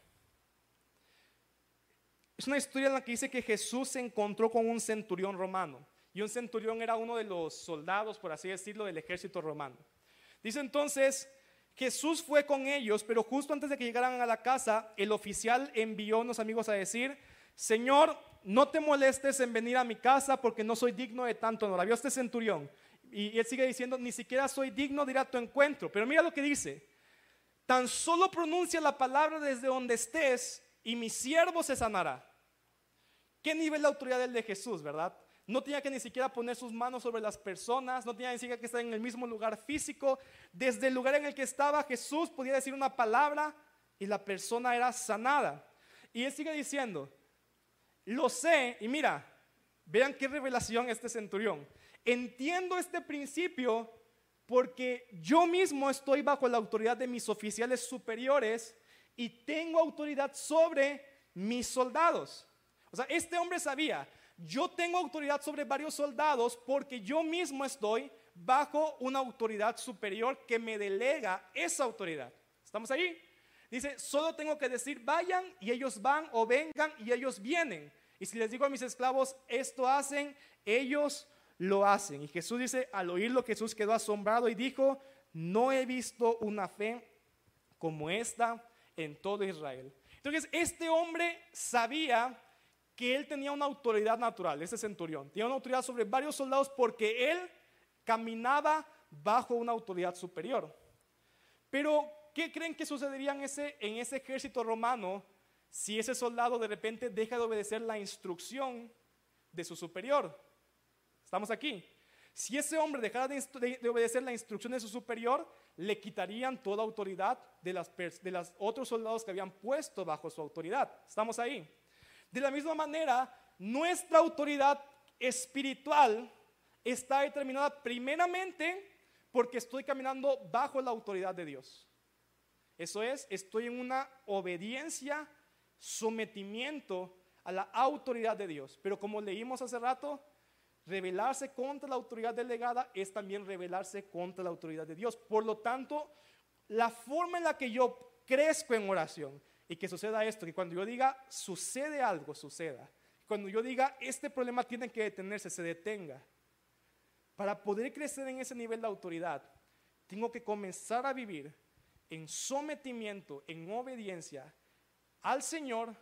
Es una historia en la que dice que Jesús se encontró con un centurión romano. Y un centurión era uno de los soldados, por así decirlo, del ejército romano. Dice entonces, Jesús fue con ellos, pero justo antes de que llegaran a la casa, el oficial envió a unos amigos a decir, Señor, no te molestes en venir a mi casa porque no soy digno de tanto honor. Había este centurión. Y él sigue diciendo, ni siquiera soy digno de ir a tu encuentro. Pero mira lo que dice. Tan solo pronuncia la palabra desde donde estés y mi siervo se sanará. ¿Qué nivel de autoridad el de Jesús, verdad? No tenía que ni siquiera poner sus manos sobre las personas, no tenía ni siquiera que estar en el mismo lugar físico. Desde el lugar en el que estaba Jesús podía decir una palabra y la persona era sanada. Y él sigue diciendo, lo sé, y mira, vean qué revelación este centurión. Entiendo este principio porque yo mismo estoy bajo la autoridad de mis oficiales superiores y tengo autoridad sobre mis soldados. O sea, este hombre sabía, yo tengo autoridad sobre varios soldados porque yo mismo estoy bajo una autoridad superior que me delega esa autoridad. ¿Estamos ahí? Dice, solo tengo que decir, vayan y ellos van o vengan y ellos vienen. Y si les digo a mis esclavos, esto hacen, ellos lo hacen. Y Jesús dice, al oírlo, Jesús quedó asombrado y dijo, no he visto una fe como esta en todo Israel. Entonces, este hombre sabía que él tenía una autoridad natural, ese centurión. Tenía una autoridad sobre varios soldados porque él caminaba bajo una autoridad superior. Pero, ¿qué creen que sucedería en ese, en ese ejército romano si ese soldado de repente deja de obedecer la instrucción de su superior? Estamos aquí. Si ese hombre dejara de, obedecer la instrucción de su superior, le quitarían toda autoridad de los de las otros soldados que habían puesto bajo su autoridad. ¿Estamos ahí? De la misma manera, nuestra autoridad espiritual está determinada primeramente porque estoy caminando bajo la autoridad de Dios. Eso es, estoy en una obediencia, sometimiento a la autoridad de Dios. Pero como leímos hace rato, rebelarse contra la autoridad delegada es también rebelarse contra la autoridad de Dios. Por lo tanto, la forma en la que yo crezco en oración y que suceda esto, que cuando yo diga sucede algo, suceda. Cuando yo diga este problema tiene que detenerse, se detenga. Para poder crecer en ese nivel de autoridad, tengo que comenzar a vivir en sometimiento, en obediencia al Señor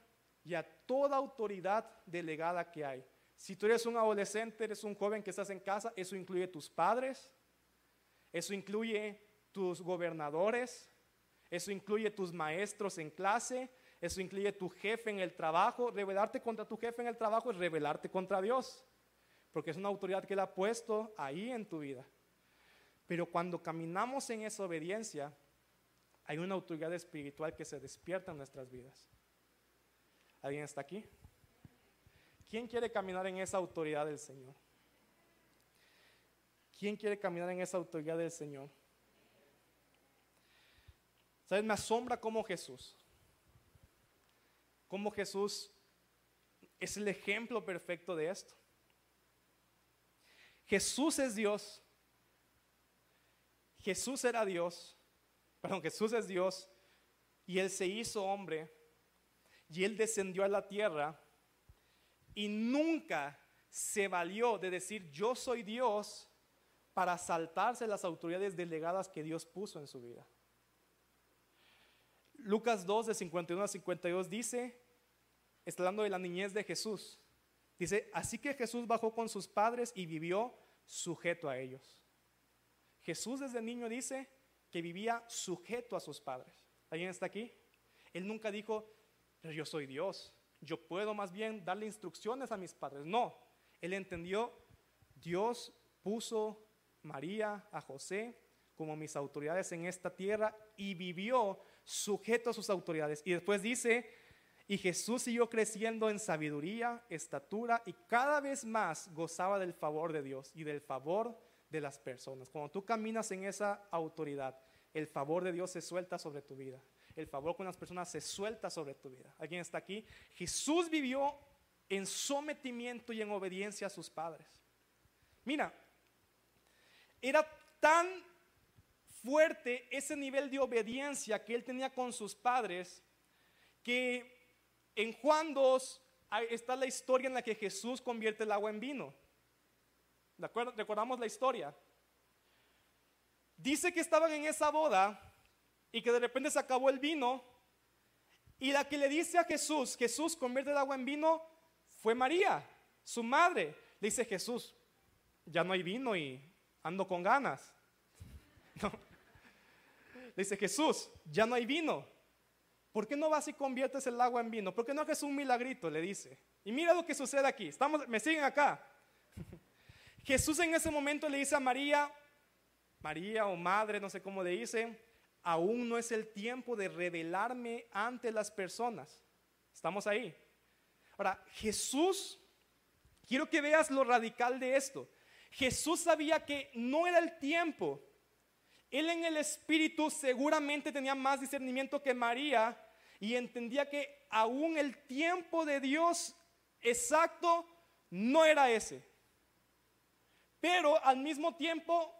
y a toda autoridad delegada que hay. Si tú eres un adolescente, eres un joven que estás en casa, eso incluye tus padres, eso incluye tus gobernadores, eso incluye tus maestros en clase, eso incluye tu jefe en el trabajo. Rebelarte contra tu jefe en el trabajo es rebelarte contra Dios, porque es una autoridad que Él ha puesto ahí en tu vida. Pero cuando caminamos en esa obediencia, hay una autoridad espiritual que se despierta en nuestras vidas. ¿Alguien está aquí? ¿Quién quiere caminar en esa autoridad del Señor? ¿Quién quiere caminar en esa autoridad del Señor? ¿Sabes? Me asombra cómo Jesús, cómo Jesús es el ejemplo perfecto de esto. Jesús es Dios. Jesús era Dios. Perdón, Jesús es Dios y Él se hizo hombre y Él descendió a la tierra y nunca se valió de decir yo soy Dios para saltarse las autoridades delegadas que Dios puso en su vida. Lucas 2 de 51 a 52 dice, está hablando de la niñez de Jesús, dice, así que Jesús bajó con sus padres y vivió sujeto a ellos. Jesús desde niño dice que vivía sujeto a sus padres. ¿Alguien está aquí? Él nunca dijo, yo soy Dios, yo puedo más bien darle instrucciones a mis padres. No, él entendió, Dios puso María, a José, como mis autoridades en esta tierra y vivió sujeto a sus autoridades. Y después dice, y Jesús siguió creciendo en sabiduría, estatura y cada vez más gozaba del favor de Dios y del favor de las personas. Cuando tú caminas en esa autoridad, el favor de Dios se suelta sobre tu vida el favor con las personas se suelta sobre tu vida. ¿Alguien está aquí? Jesús vivió en sometimiento y en obediencia a sus padres. Mira, era tan fuerte ese nivel de obediencia que él tenía con sus padres que en Juan 2 está la historia en la que Jesús convierte el agua en vino. ¿De acuerdo? ¿Recordamos la historia? Dice que estaban en esa boda y que de repente se acabó el vino. Y la que le dice a Jesús, Jesús convierte el agua en vino, fue María, su madre. Le dice Jesús, ya no hay vino y ando con ganas. (laughs) Le dice Jesús, ya no hay vino. ¿Por qué no vas y conviertes el agua en vino? ¿Por qué no haces un milagrito? Le dice. Y mira lo que sucede aquí. Estamos, me siguen acá. (laughs) Jesús en ese momento le dice a María, María o madre, no sé cómo le dice, aún no es el tiempo de revelarme ante las personas. ¿Estamos ahí? Ahora, Jesús, quiero que veas lo radical de esto. Jesús sabía que no era el tiempo. Él en el Espíritu seguramente tenía más discernimiento que María y entendía que aún el tiempo de Dios exacto no era ese. Pero al mismo tiempo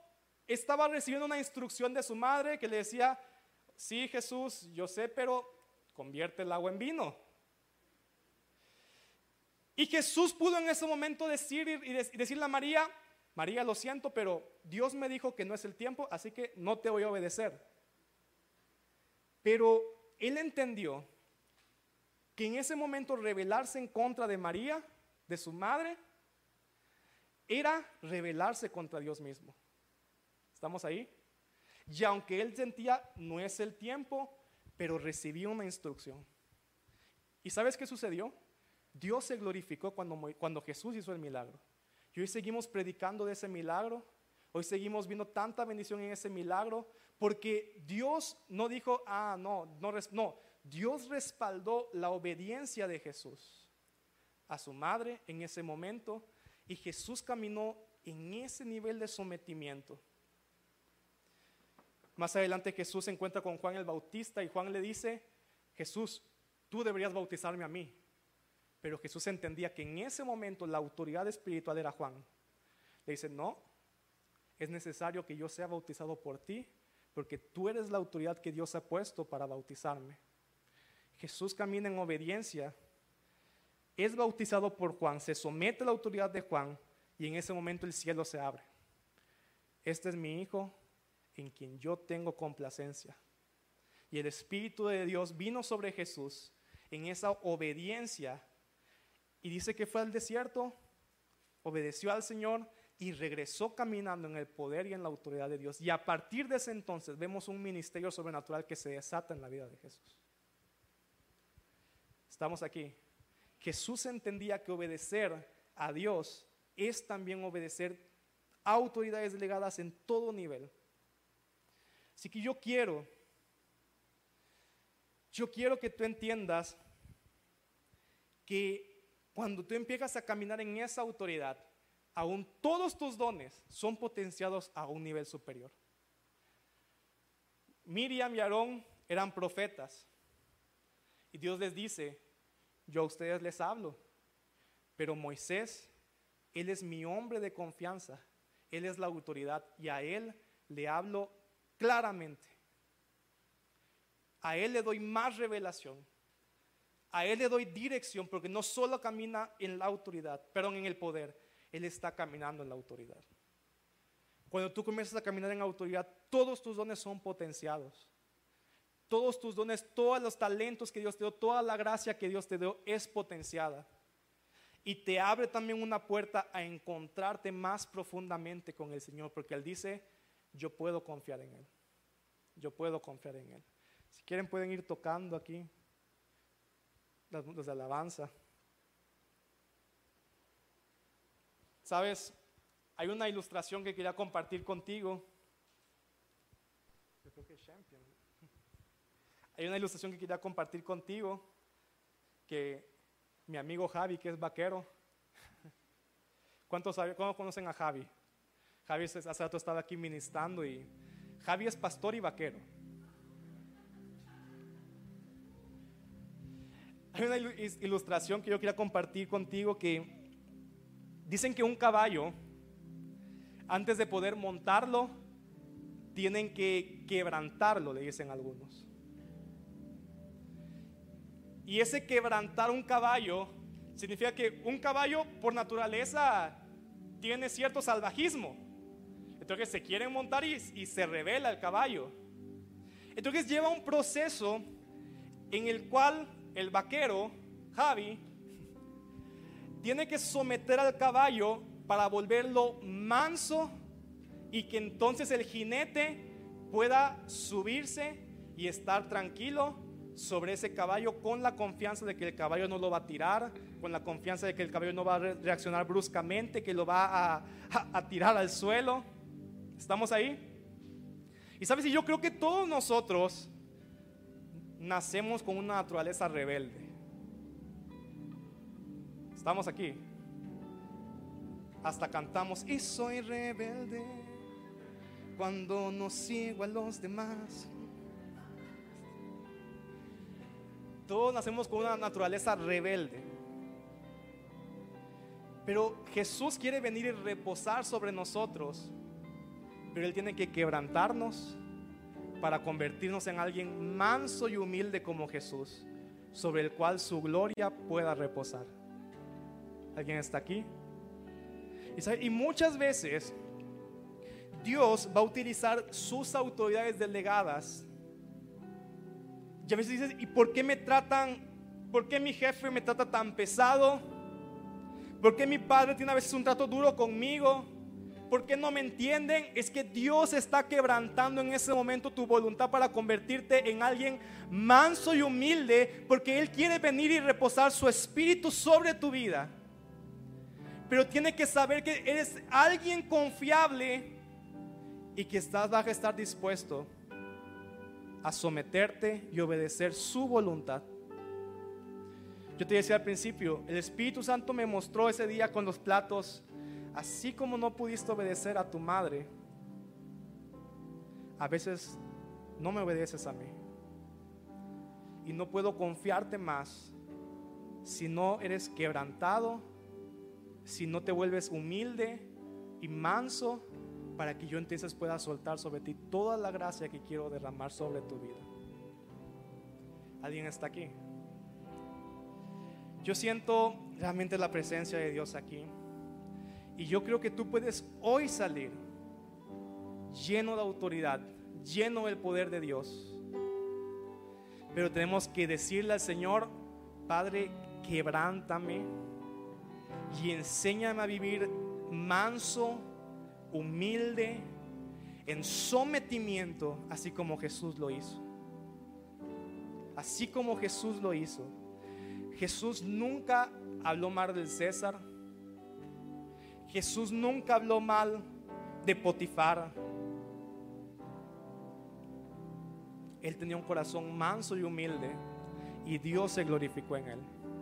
estaba recibiendo una instrucción de su madre que le decía, sí Jesús, yo sé, pero convierte el agua en vino. Y Jesús pudo en ese momento decir y decirle a María, María, lo siento, pero Dios me dijo que no es el tiempo, así que no te voy a obedecer. Pero él entendió que en ese momento rebelarse en contra de María, de su madre, era rebelarse contra Dios mismo. ¿Estamos ahí? Y aunque él sentía, no es el tiempo, pero recibió una instrucción. ¿Y sabes qué sucedió? Dios se glorificó cuando, cuando Jesús hizo el milagro. Y hoy seguimos predicando de ese milagro. Hoy seguimos viendo tanta bendición en ese milagro. Porque Dios no dijo, ah, no, no, no. Dios respaldó la obediencia de Jesús a su madre en ese momento. Y Jesús caminó en ese nivel de sometimiento. Más adelante Jesús se encuentra con Juan el Bautista y Juan le dice, Jesús, tú deberías bautizarme a mí. Pero Jesús entendía que en ese momento la autoridad espiritual era Juan. Le dice, no, es necesario que yo sea bautizado por ti, porque tú eres la autoridad que Dios ha puesto para bautizarme. Jesús camina en obediencia, es bautizado por Juan, se somete a la autoridad de Juan y en ese momento el cielo se abre. Este es mi Hijo en quien yo tengo complacencia. Y el Espíritu de Dios vino sobre Jesús en esa obediencia y dice que fue al desierto, obedeció al Señor y regresó caminando en el poder y en la autoridad de Dios. Y a partir de ese entonces vemos un ministerio sobrenatural que se desata en la vida de Jesús. Estamos aquí. Jesús entendía que obedecer a Dios es también obedecer autoridades delegadas en todo nivel. Así que yo quiero, yo quiero que tú entiendas que cuando tú empiezas a caminar en esa autoridad, aún todos tus dones son potenciados a un nivel superior. Miriam y Aarón eran profetas. Y Dios les dice, yo a ustedes les hablo, pero Moisés, él es mi hombre de confianza, él es la autoridad y a él le hablo claramente. A él le doy más revelación. A Él le doy dirección porque no solo camina en la autoridad, pero en el poder, Él está caminando en la autoridad. Cuando tú comienzas a caminar en autoridad, todos tus dones son potenciados. Todos tus dones, todos los talentos que Dios te dio, toda la gracia que Dios te dio es potenciada. Y te abre también una puerta a encontrarte más profundamente con el Señor, porque Él dice, yo puedo confiar en Él. Yo puedo confiar en Él. Si quieren pueden ir tocando aquí los de alabanza. Sabes, hay una ilustración que quería compartir contigo. (laughs) Hay una ilustración que quería compartir contigo que mi amigo Javi, que es vaquero. (laughs) ¿Cuántos, ¿Cómo conocen a Javi? Javi hace rato estaba aquí ministrando y Javi es pastor y vaquero. Hay una ilustración que yo quería compartir contigo que dicen que un caballo, antes de poder montarlo, tienen que quebrantarlo, le dicen algunos. Y ese quebrantar un caballo significa que un caballo por naturaleza tiene cierto salvajismo. Entonces se quieren montar y, y se revela el caballo. Entonces lleva un proceso en el cual el vaquero, Javi, tiene que someter al caballo para volverlo manso y que entonces el jinete pueda subirse y estar tranquilo sobre ese caballo con la confianza de que el caballo no lo va a tirar, con la confianza de que el caballo no va a reaccionar bruscamente, que lo va a, a tirar al suelo. ¿Estamos ahí? Y sabes, y yo creo que todos nosotros nacemos con una naturaleza rebelde. Estamos aquí. Hasta cantamos, y soy rebelde cuando no sigo a los demás. Todos nacemos con una naturaleza rebelde. Pero Jesús quiere venir y reposar sobre nosotros. Pero Él tiene que quebrantarnos para convertirnos en alguien manso y humilde como Jesús, sobre el cual su gloria pueda reposar. ¿Alguien está aquí? Y, muchas veces Dios va a utilizar sus autoridades delegadas. Y a veces dices, ¿y por qué me tratan, por qué mi jefe me trata tan pesado? ¿Por qué mi padre tiene a veces un trato duro conmigo? ¿Por qué no me entienden? Es que Dios está quebrantando en ese momento tu voluntad para convertirte en alguien manso y humilde, porque Él quiere venir y reposar su espíritu sobre tu vida. pero tiene que saber que eres alguien confiable y que estás, vas a estar dispuesto a someterte y obedecer su voluntad. Yo te decía al principio, el Espíritu Santo me mostró ese día con los platos, así como no pudiste obedecer a tu madre, a veces no me obedeces a mí. Y no puedo confiarte más si no eres quebrantado, si no te vuelves humilde y manso para que yo entonces pueda soltar sobre ti toda la gracia que quiero derramar sobre tu vida. ¿Alguien está aquí? Yo siento realmente la presencia de Dios aquí. Y yo creo que tú puedes hoy salir lleno de autoridad, lleno del poder de Dios. Pero tenemos que decirle al Señor, Padre, quebrántame y enséñame a vivir manso, humilde, en sometimiento, así como Jesús lo hizo. Así como Jesús lo hizo. Jesús nunca habló mal del César. Jesús nunca habló mal de Potifar. Él tenía un corazón manso y humilde y Dios se glorificó en él.